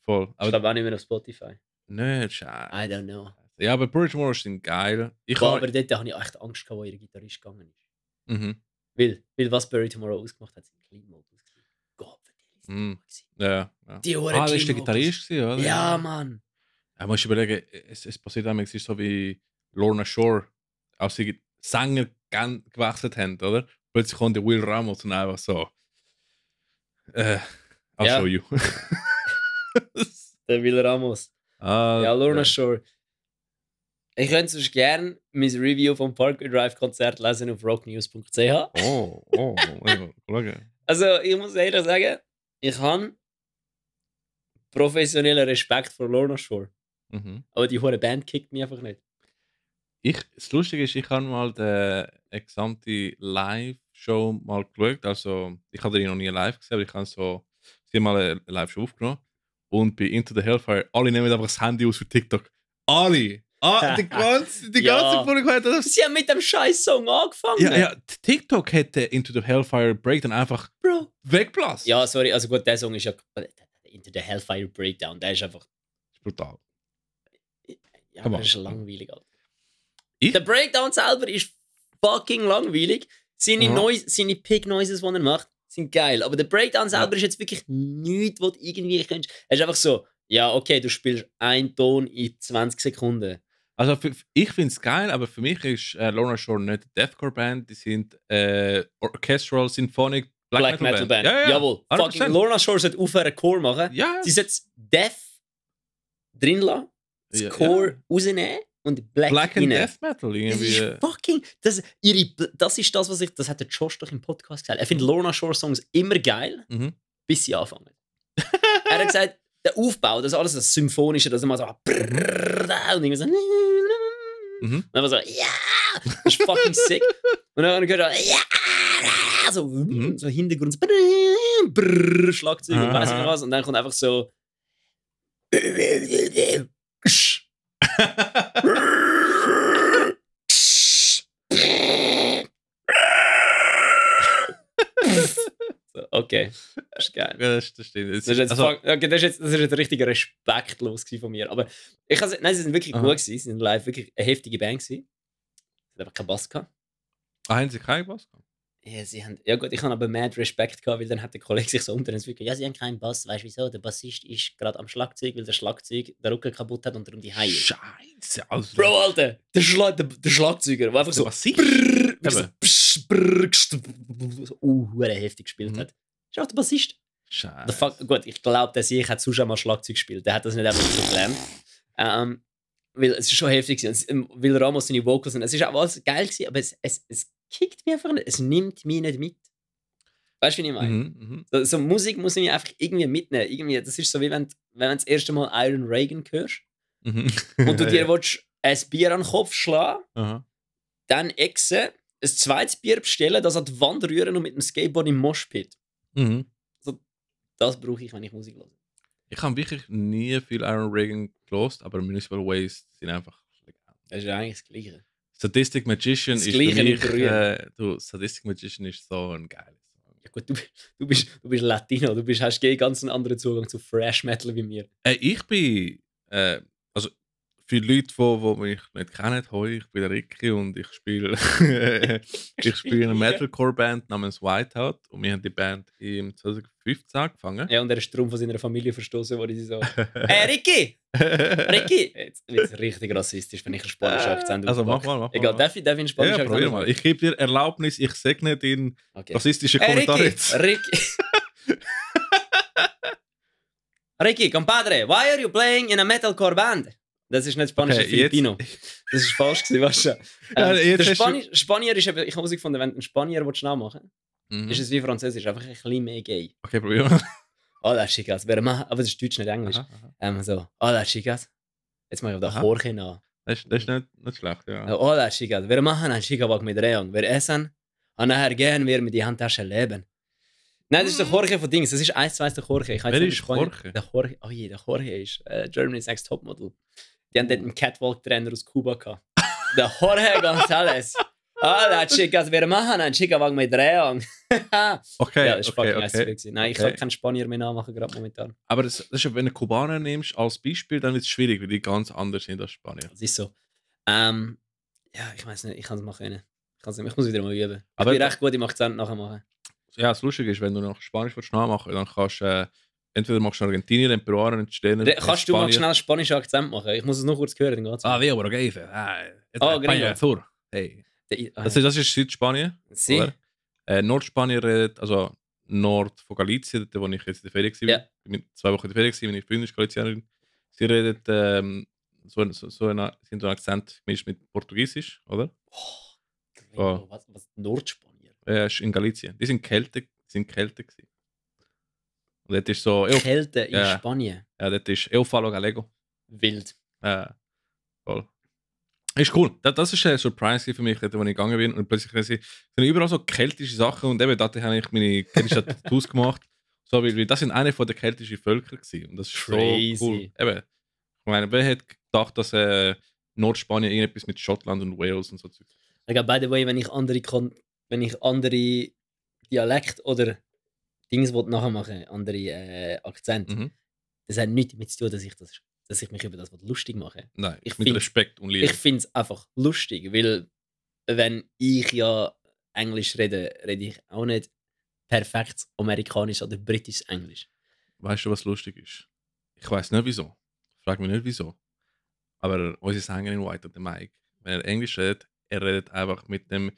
voll. ich Aber glaube auch nicht mehr auf Spotify. Nicht Scheiß. I don't know. Ja, aber Tomorrow sind geil. Ich Boah, aber dort habe ich echt Angst gehabt, wo ihr Gitarrist gegangen ist. Mhm. Weil, weil was Barry Tomorrow ausgemacht hat, sind Clean ausgesehen. Gott, Mhm. ist Ja, ja. Die Hure Ah, das war der. Gitarrist, gewesen, oder? Ja, Mann. Ja, musst du überlegen, es, es passiert einmal, es ist so wie Lorna Shore, als sie Sänger gewechselt haben, oder? Plötzlich kommt der Will Ramos und einfach so. Äh, I'll Ja. show you. (laughs) Der Will Ramos. Ah, Ja, Lorna ja. Shore. Ich könnte sonst gerne mein Review vom Parkway Drive Konzert lesen auf rocknews.ch. Oh, oh, ja, schau. Also, ich muss ehrlich sagen, ich habe professionellen Respekt vor Lorna Shore. Mhm. Aber die hure Band kickt mich einfach nicht. Ich, das Lustige ist, ich habe mal die, gesamte Live-Show mal geschaut. Also, ich habe die noch nie live gesehen, aber ich habe so sie haben mal eine Live-Show aufgenommen. Und bei Into the Hellfire, alle nehmen einfach das Handy aus für TikTok. Alle! Ah, die (laughs) ganze, die Ja. ganze Publikum hat das. Sie haben mit dem scheiß Song angefangen. Ja, ja, TikTok hätte Into the Hellfire Breakdown einfach Bro. weggeblasen. Ja, sorry, also gut, der Song ist ja Into the Hellfire Breakdown. Der ist einfach. Ist brutal. Ja, aber das ist langweilig, Alter. Ich? Der Breakdown selber ist fucking langweilig. Seine, Mhm. Noise, seine Pick Noises, die er macht, sind geil. Aber der Breakdown selber ist jetzt wirklich nichts, was du irgendwie könntest. Es ist einfach so, ja, okay, du spielst einen Ton in 20 Sekunden. Also für, ich finde es geil, aber für mich ist äh, Lorna Shore nicht eine Deathcore-Band, die sind äh, Orchestral Symphonic Black, Black, Metal, Band. Ja, ja, Jawohl. 100%. Fucking Lorna Shore sollte aufhören, Core machen. Ja, Sie sollte Death drin lassen, das Ja, Core rausnehmen und Black, Black and rein. Death Metal Das irgendwie. ist fucking. Das, ihre, das ist das, was ich. Das hat der Josh doch im Podcast gesagt. Er findet Lorna Shore Songs immer geil, Mhm. bis sie anfangen. (laughs) er hat gesagt, der Aufbau, das alles das Symphonische, das immer so. brrrr, Und irgendwie so. Mhm. Und dann war so, ja! Das ist fucking sick. Und dann gehört er, ja! So, Mhm. so Hintergrund, so, brrrr, brrrr, Schlagzeug und weiß ich was. Und dann kommt einfach so. (laughs) (laughs) so, okay, das ist geil. Ja, das, das stimmt. Es Das ist, jetzt also, okay, das, ist jetzt, das ist jetzt richtig respektlos von mir. Aber ich has, nein, sie sind wirklich Aha. gut gewesen. Sie sind live wirklich eine heftige Band gewesen. Sie haben einfach keinen Bass gehabt. ah, haben sie keinen Bass gehabt? Ja, sie haben, ja gut, ich habe aber mad Respekt gehabt, weil dann hat der Kollege sich so unter uns ja, sie haben keinen Bass, weißt du wieso? Der Bassist ist gerade am Schlagzeug, weil der Schlagzeug den Rücken kaputt hat und darum die Haie. Scheiße, also. Bro, Alter, der, Schla der, der Schlagzeuger, der einfach so, was ich? brrr, so, psch, brrr, gst- so uh, hure heftig gespielt Mhm. hat. Ist auch der Bassist. Scheiße. Fuck, gut, ich glaube, der Sieg hat sonst auch mal Schlagzeug gespielt. Der hat das nicht einfach so gelernt. Ähm, weil es ist schon heftig gewesen. Und es- Weil Ramos seine Vocals sind. Es ist auch alles geil gewesen, aber es, es, es kickt mich einfach nicht. Es nimmt mich nicht mit. Weißt du, wie ich meine? Mhm, mhm. So, so Musik muss ich einfach irgendwie mitnehmen. Irgendwie, das ist so wie wenn, du- wenn du das erste Mal Iron Reagan hörst Mhm. und du dir (laughs) willst, ein Bier an den Kopf schlagen, Aha. dann exen, ein zweites Bier bestellen, das an die Wand rühren und mit dem Skateboard im Moshpit. Mhm. Das brauche ich, wenn ich Musik höre. Ich habe wirklich nie viel Iron Reagan gelost, aber Municipal Waste sind einfach legal. Das ist eigentlich das Gleiche. Sadistic Magician Das ist Gleiche mich, äh, du, Sadistic Magician ist so ein geiles Song. Ja gut, du, du, bist, du bist Latino, du bist, hast eh ganz einen anderen Zugang zu Fresh Metal wie mir. Äh, ich bin, äh, also für Leute, die, die mich nicht kennen, hoi, ich bin der Ricky und ich spiele (laughs) ich spiele eine Metalcore-Band namens Whiteout und wir haben die Band im 2015 angefangen. Ja, und er ist darum von seiner Familie verstoßen, wo die so, (laughs) hey Ricky, Ricky! Jetzt (laughs) wird es richtig rassistisch, wenn ich einen spanischen Akzent Also mach mal, mach mal. Egal, darf ich, darf ich einen spanischen ja, Akzent probier mal. Ich gebe dir Erlaubnis, ich segne den Okay. rassistischen Hey Kommentar Ricky, jetzt. Ricky. Ricky, compadre, why are you playing in a metalcore band? Das ist nicht Spanisch, Okay, das ist Filipino. Das ist falsch gewesen, weißt du. Ja, Ähm, du- Spani Spanier ist eben, ich habe herausgefunden, wenn du einen Spanier willst nachmachen Mhm. ist es wie Französisch, einfach ein bisschen mehr gay. Okay, probier mal. Hola chicas, ma- aber das ist Deutsch, nicht Englisch. Aha, aha. Ähm, so, hola chicas. Jetzt mache ich auf Aha. Jorge nach. Das, ist- das ist nicht, nicht schlecht, ja. So, Hola chicas, wir machen einen Chica-Walk mit Reon. Wir essen und nachher gehen wir mit die Handtasche leben. Nein, das ist der Jorge von Dings. Das ist eins zu eins der Jorge. Ich Wer ist Jorge? Der Jorge, oh je, der Jorge ist äh, Germany's Next Topmodel. Die haben dort einen Catwalk-Trainer aus Kuba gehabt. Der Jorge González. Hola chicas, wir machen einen Chica-Walk mit Reon. Okay, ja, das ist okay, okay. gewesen. Nein, ich Okay. kann keinen Spanier mehr nachmachen, gerade momentan. Aber das, das ist, wenn du Kubaner nimmst als Beispiel, dann wird es schwierig, weil die ganz anders sind als Spanier. Das ist so. Ähm, ja, ich weiß nicht, ich kann es mal können. Ich, ich muss wieder mal üben. Aber- ich bin recht gut im Akzent nachher machen. Ja, das Lustige ist, wenn du noch Spanisch willst nachmachen dann kannst du äh, entweder machst du Argentinier, den Peruaner, den Chilenen, Re- Kannst du mal schnell spanischen Akzent machen? Ich muss es noch kurz hören, dann geht's. Ah, pero qué dices? Ah, Oh, Sur. Hey. Der- ah, Das, ist, das ist Südspanien, oder? Äh, Nordspanien redet, also Nord von Galicien, dort, wo ich jetzt in der Ferien war. Ja. Ich bin zwei Wochen in der Ferien, meine Freundin ist Galizianerin. Sie redet ähm, so, ein- so, so einen, sie haben so einen Akzent gemischt mit Portugiesisch, oder? Oh, Oh. was, was Nordspanier? Äh, in Galicien. Die sind Kälte, sind Kälte gewesen. Und dort ist so, El, Kälte in Ja. Spanien. ja, dort ist El Falo Galego. Wild. Äh, voll. Ist cool. Das, das ist ein Surprise für mich, dort, wo ich gegangen bin. Und plötzlich sind überall so keltische Sachen. Und eben, da habe ich meine keltischen Tattoos (laughs) gemacht. So, weil, weil das sind eine von der keltischen Völker gewesen. Und das ist Crazy. so cool. Eben, ich meine, wer hätte gedacht, dass äh, Nordspanien irgendetwas mit Schottland und Wales und so Zeug. Like, by the way, wenn ich andere, Kon wenn ich andere Dialekt oder Dings will nachher machen, andere äh, Akzent, Mhm. das hat nichts damit zu tun, dass ich das dass ich mich über das lustig mache. Nein, Ich mit find- Respekt und Liebe. Ich finde es einfach lustig, weil wenn ich ja Englisch rede, rede ich auch nicht perfekt amerikanisch oder britisch Englisch. Weißt du, was lustig ist? Ich weiß nicht wieso. Frag mich nicht wieso. Aber unser Sänger in White, der Mike, wenn er Englisch redet, er redet einfach mit dem.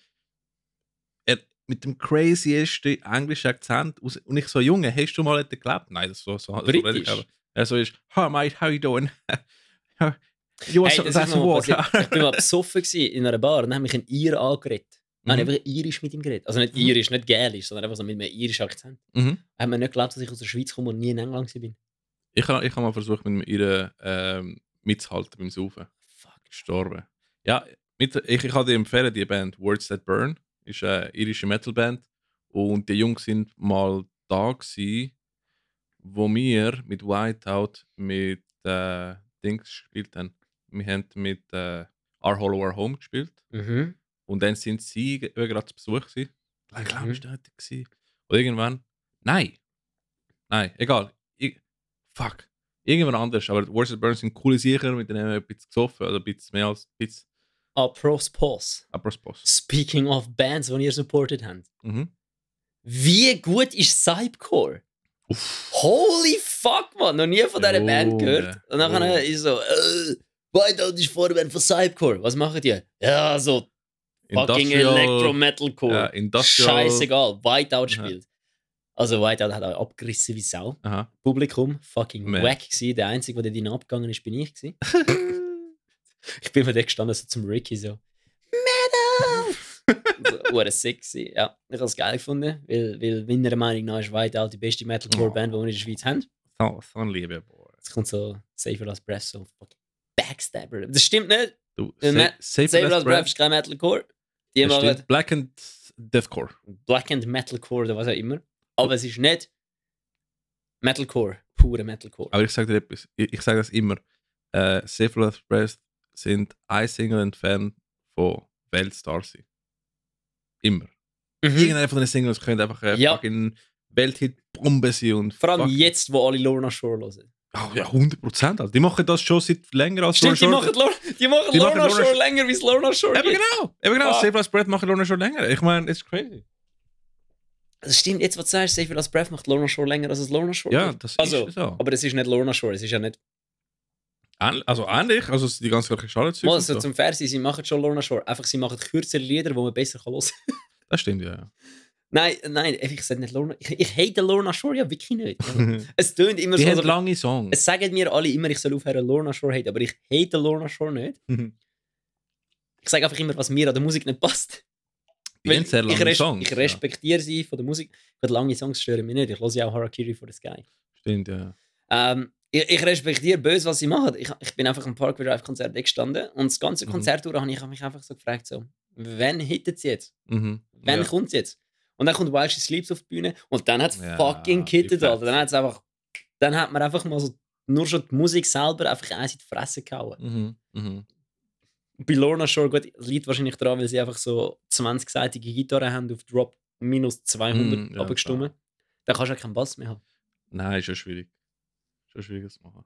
Er, mit dem craziesten englischen Akzent. aus- Und ich so, Junge, hast du mal gelebt? Nein, das so, so, so ich Britisch? aber. Er so ist, Hi mate, how you doing? (laughs) you Hey, some, das that's ist. Ich bin mal (laughs) besoffen in einer Bar und dann habe mich ein Ir angeredet. Nein, Mhm. einfach irisch mit ihm geredet. Also nicht Mhm. irisch, nicht gälisch, sondern einfach so mit einem irischen Akzent. Mhm. Hat mir nicht geglaubt, dass ich aus der Schweiz komme und nie in England war. Ich habe ich hab mal versucht, mit ihr ähm, mitzuhalten beim Saufen. Fuck. gestorben. Ja, mit, ich, ich kann dir empfehlen, die Band Words That Burn ist eine irische Metalband und die Jungs sind mal da gewesen, wo wir mit Whiteout mit äh, Dings gespielt haben. Wir haben mit äh, Our Hollow Our Home gespielt Mhm. und dann sind sie ge- gerade zu Besuch gewesen. Ich glaube, Mhm. ich war gewesen. Und irgendwann, nein, nein, egal, ich, fuck, irgendwann anders, aber Words That Burn sind coole Sicher, mit denen haben wir ein bisschen gesoffen, oder ein bisschen mehr als ein bisschen. Apropos. Apropos. Speaking of Bands, die ihr supported habt. Mhm. Wie gut ist Cypcore? Uff. Holy fuck, man! Noch nie von dieser Junge, Band gehört. Und dann Junge. ist so, äh, Whiteout ist Vorband von Cypcore. Was machen die? Ja, so fucking Electro-Metalcore. Ja, Industrial. Scheißegal, Whiteout spielt. Also Whiteout hat auch abgerissen wie Sau. Aha. Publikum, fucking Man. wack gewesen. Der Einzige, der dort abgegangen ist, bin ich gewesen. (laughs) (laughs) ich bin mir da gestanden, so zum Ricky, so Metal! (laughs) so, gewesen. Ja, ich habe es geil gefunden, weil, weil meiner Meinung nach ist Whiteout die beste Metalcore-Band, die wir in der Schweiz haben. So, so ein Liebe, boy. Jetzt kommt so Safer Last Breath, so fucking Backstabber. Das stimmt nicht. Du, sa Safer Safer Last Breath ist kein Metalcore. Die Das machen. Black and Deathcore. Black and Metalcore oder was auch immer. Aber es ist nicht Metalcore, pure Metalcore. Aber ich sage dir etwas, ich, ich sage das immer. Äh, Safer Last Breath sind ein Single entfernt von Weltstar sein. Immer. Mhm. Irgendeiner von den Singles könnte einfach eine Ja. fucking Welthit-Bombe sein. Und Vor allem jetzt, wo alle Lorna Shore hören. Oh, ja, 100 Prozent. Die machen das schon seit länger als Stimmt, die Lorna machen, Lorna, die machen Die machen Lorna Lorna Shore Shore- länger, wie es Lorna Shore Eben gibt. genau, eben genau. Ah. Last Breath machen Lorna schon länger. Ich meine, it's crazy. Das stimmt, jetzt, was du sagst, Safer Last Breath macht Lorna Shore länger, als es Lorna Shore Ja, gibt. das Also, ist so. Aber es ist nicht Lorna Shore, es ist ja nicht... Also ähnlich, also die ganze Charlotte Mal, so zum Fernsehen, sie machen schon Lorna Shore. Einfach, sie machen kürzere Lieder, die man besser kann hören kann. (laughs) Das stimmt, ja. Nein, nein, ich sage nicht Lorna... Ich, ich hate Lorna Shore ja wirklich nicht. ja. (laughs) es tönt immer die so... haben so lange Songs. es sagen mir alle immer, ich soll aufhören Lorna Shore hate, aber ich hate Lorna Shore nicht. (laughs) Ich sage einfach immer, was mir an der Musik nicht passt. Die Weil sehr ich, lange res Songs. ich respektiere sie von der Musik. Gerade lange Songs stören mich nicht. Ich höre ja auch Harakiri for the Sky. Ja. Stimmt, ja. Ähm, ich, ich respektiere böse, was sie machen. Ich, ich bin einfach am Parkway Drive Konzert gestanden und das ganze Mhm. Konzert durch habe ich mich einfach so gefragt, so, wann hittet sie jetzt? Mhm. Wann ja. kommt sie jetzt? Und dann kommt While She Sleeps auf die Bühne und dann hat es Ja, fucking gehittet. Alter. Dann hat es einfach, dann hat man einfach mal so, nur schon die Musik selber einfach eins in die Fresse gehauen. Mhm. Mhm. Bei Lorna Shore, gut, liegt wahrscheinlich daran, weil sie einfach so 20-seitige Gitarre haben auf Drop minus 200 Mm, ja, abgestimmt. Dann kannst du ja keinen Bass mehr haben. Nein, ist schon schwierig. Schon schwierig das zu machen.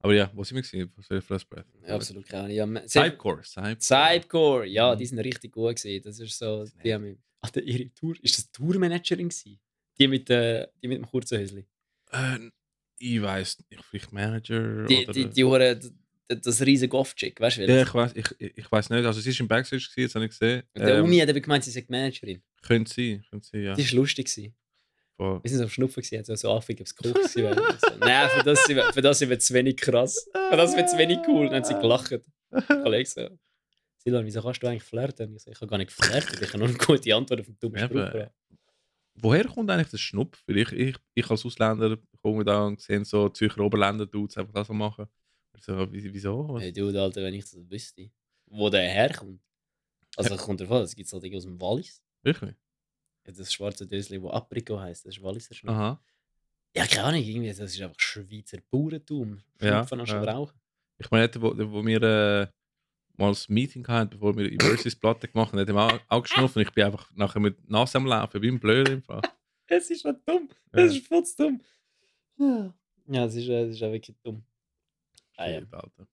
Aber ja, wo sind wir gesehen? Was soll First Breath? Ja, absolut keine Ahnung. Ja. Cypcore. Cypcore, ja, Mhm. die sind richtig gut gewesen. Das ist so, die haben mich, ah, der, ihre Tour, ist das Tourmanagerin gewesen? Die mit, äh, die mit dem kurzen Hösli. Äh, ich weiß nicht, vielleicht Manager Die, oder... die, die, hure- d- d- das riesige Goff-Chick, weißt du? ja, ich weiß ich, ich weiß nicht. Also sie ist im Backstage gewesen, jetzt habe ich gesehen. Der Ähm, Uni hat eben gemeint, sie sei die Managerin. Könnte sein, könnte sein, ja. Die war lustig. Gewesen. Voll. Wir sind so am Schnupfen, gewesen, hat so, so affig, ob es gewesen wäre. (laughs) So, Nein, für das, für das sind wir zu wenig krass. Für das wird zu wenig cool. Dann haben sie gelacht. Kollege so, Silan, wieso kannst du eigentlich flirten? Ich so, ich habe gar nicht geflirtet, ich habe nur eine gute Antwort auf den dummen. Spruch. Woher kommt eigentlich der Schnupf? Weil ich, ich, ich als Ausländer komme da und sehe so Zürcher Oberländer-Dudes einfach das so machen. So, wie- wieso? Hey, du, Alter, wenn ich das wüsste, wo der herkommt. Also, kommt davon, das gibt es halt aus dem Wallis. Wirklich? Ja, Das schwarze Dösli, das Apricot heisst, das ist Walliser Schnupf. Aha. Ja, keine Ahnung, irgendwie, das ist einfach Schweizer Bauerntum. Ja, Schnupfen anstatt ja. rauchen. Ich meine, wo, wo wir äh, mal ein Meeting hatten, bevor wir die Versus-Platte gemacht haben, hat er auch, auch geschnuffen. Ich bin einfach nachher mit Nase am Laufen, wie ein Blöd Fall. (laughs) Es ist schon dumm. Ja. Es ist voll dumm. Ja, (sighs) ja es, ist, äh, es ist auch wirklich dumm. Ah, ja. Alter.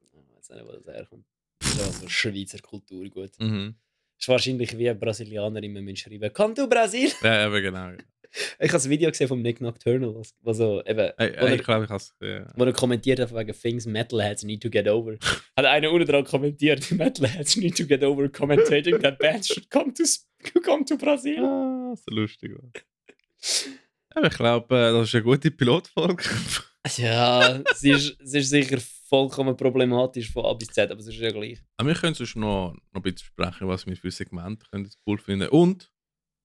Ich weiß nicht, wo das herkommt. Das ist also Schweizer Kultur gut. Mhm. Ist wahrscheinlich wie ein Brasilianer immer schreiben «Komm du Brasil!» Ja, eben genau. (laughs) Ich habe ein Video gesehen vom Nick Nocturnal, was- wo, so, eben, Ey, wo, ey, er, ich glaube, ich has, ja. wo er kommentiert hat wegen «Things Metalheads need to get over». (laughs) Hat einer unten dran kommentiert (laughs) «Metalheads need to get over commentating that bands should come to, come to Brasil». Ah, so lustig. Ja, ich glaube, äh, das ist eine gute Pilotfolge. Ja, sie ist, sie ist sicher vollkommen problematisch von A bis Z, aber es ist ja gleich. Aber wir können sonst noch, noch ein bisschen besprechen, was wir für Segmente können jetzt cool finden. Und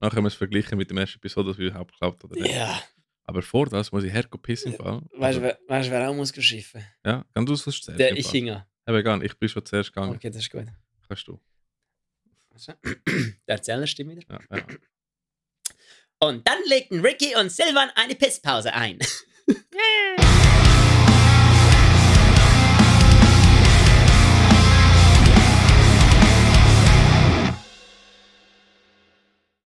dann können wir es vergleichen mit dem ersten Episode, was wir überhaupt geklappt oder nicht. Ja, Aber vor das muss ich herkommen pissen im Fall. weißt du, Also, wer- weißt du, wer auch muss schiffen? Ja, kann du sonst zuerst? Der ich hinge. Eben, nicht. Ich bin schon zuerst gegangen. Okay, das ist gut. Kannst du. Also, (clears throat) Der Erzähler stimmt wieder. Ja, ja. Und dann legten Ricky und Silvan eine Pisspause ein. (laughs) (laughs)